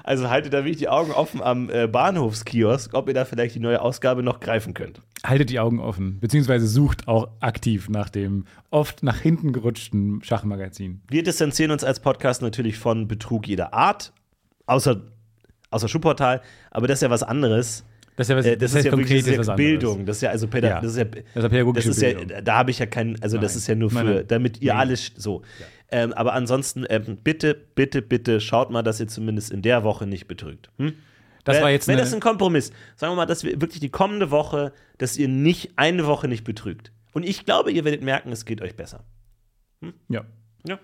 Speaker 5: Also haltet da wirklich die Augen offen am äh, Bahnhofskiosk, ob ihr da vielleicht die neue Ausgabe noch greifen könnt.
Speaker 4: Haltet die Augen offen, beziehungsweise sucht auch aktiv nach dem oft nach hinten gerutschten Schachmagazin.
Speaker 5: Wir distanzieren uns als Podcast natürlich von Betrug jeder Art, außer, außer Schuhportal, aber das ist ja was anderes.
Speaker 4: Das ist ja, was,
Speaker 5: Äh, das, ist ja wirklich das ist ja
Speaker 4: anderes.
Speaker 5: Bildung. Das ist ja also Päda
Speaker 4: Ja.
Speaker 5: das ist ja,
Speaker 4: Das ist ja pädagogische
Speaker 5: das ist ja,
Speaker 4: Bildung.
Speaker 5: da habe ich ja keinen, also das
Speaker 4: Nein.
Speaker 5: ist ja nur für, damit ihr
Speaker 4: Nee.
Speaker 5: alles so. Ähm, aber ansonsten ähm, bitte, bitte, bitte schaut mal, dass ihr zumindest in der Woche nicht betrügt. Hm?
Speaker 4: Das war jetzt
Speaker 5: Wenn das ein Kompromiss, sagen wir mal, dass wir wirklich die kommende Woche, dass ihr nicht eine Woche nicht betrügt. Und ich glaube, ihr werdet merken, es geht euch besser.
Speaker 4: ja.
Speaker 5: Ja,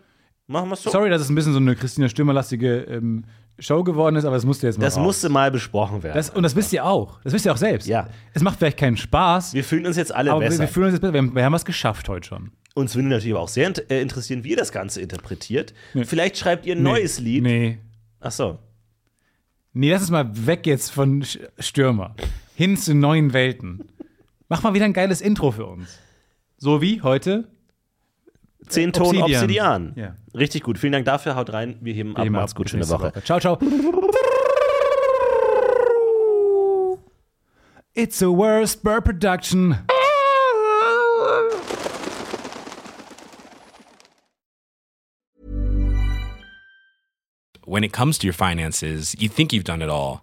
Speaker 5: machen wir es so.
Speaker 4: Sorry, dass es ein bisschen so eine Christina Stürmer-lastige ähm, Show geworden ist, aber es musste jetzt mal
Speaker 5: Das
Speaker 4: raus.
Speaker 5: musste mal besprochen werden.
Speaker 4: Das, und das wisst ihr auch. Das wisst ihr auch selbst.
Speaker 5: Ja.
Speaker 4: Es macht vielleicht keinen Spaß,
Speaker 5: wir fühlen uns jetzt alle
Speaker 4: aber wir,
Speaker 5: besser.
Speaker 4: wir fühlen uns jetzt besser. Wir haben, wir haben was geschafft heute schon.
Speaker 5: Uns würde natürlich aber auch sehr äh, interessieren, wie ihr das Ganze interpretiert. Vielleicht schreibt ihr ein neues
Speaker 4: nee.
Speaker 5: Lied.
Speaker 4: Nee.
Speaker 5: Ach so.
Speaker 4: Nee, lass es mal weg jetzt von Stürmer. Hin zu neuen Welten. Mach mal wieder ein geiles Intro für uns. So wie heute.
Speaker 5: Zehn Ton
Speaker 4: Obsidian.
Speaker 5: Obsidian.
Speaker 4: Ja.
Speaker 5: Richtig gut. Vielen Dank dafür. Haut rein. Wir heben ab.
Speaker 4: Eben
Speaker 5: Macht's
Speaker 4: ab.
Speaker 5: gut. Schöne
Speaker 4: nächste
Speaker 5: Woche.
Speaker 4: Ciao, ciao. It's a worst bird production.
Speaker 6: when it comes to your finances, you think you've done it all.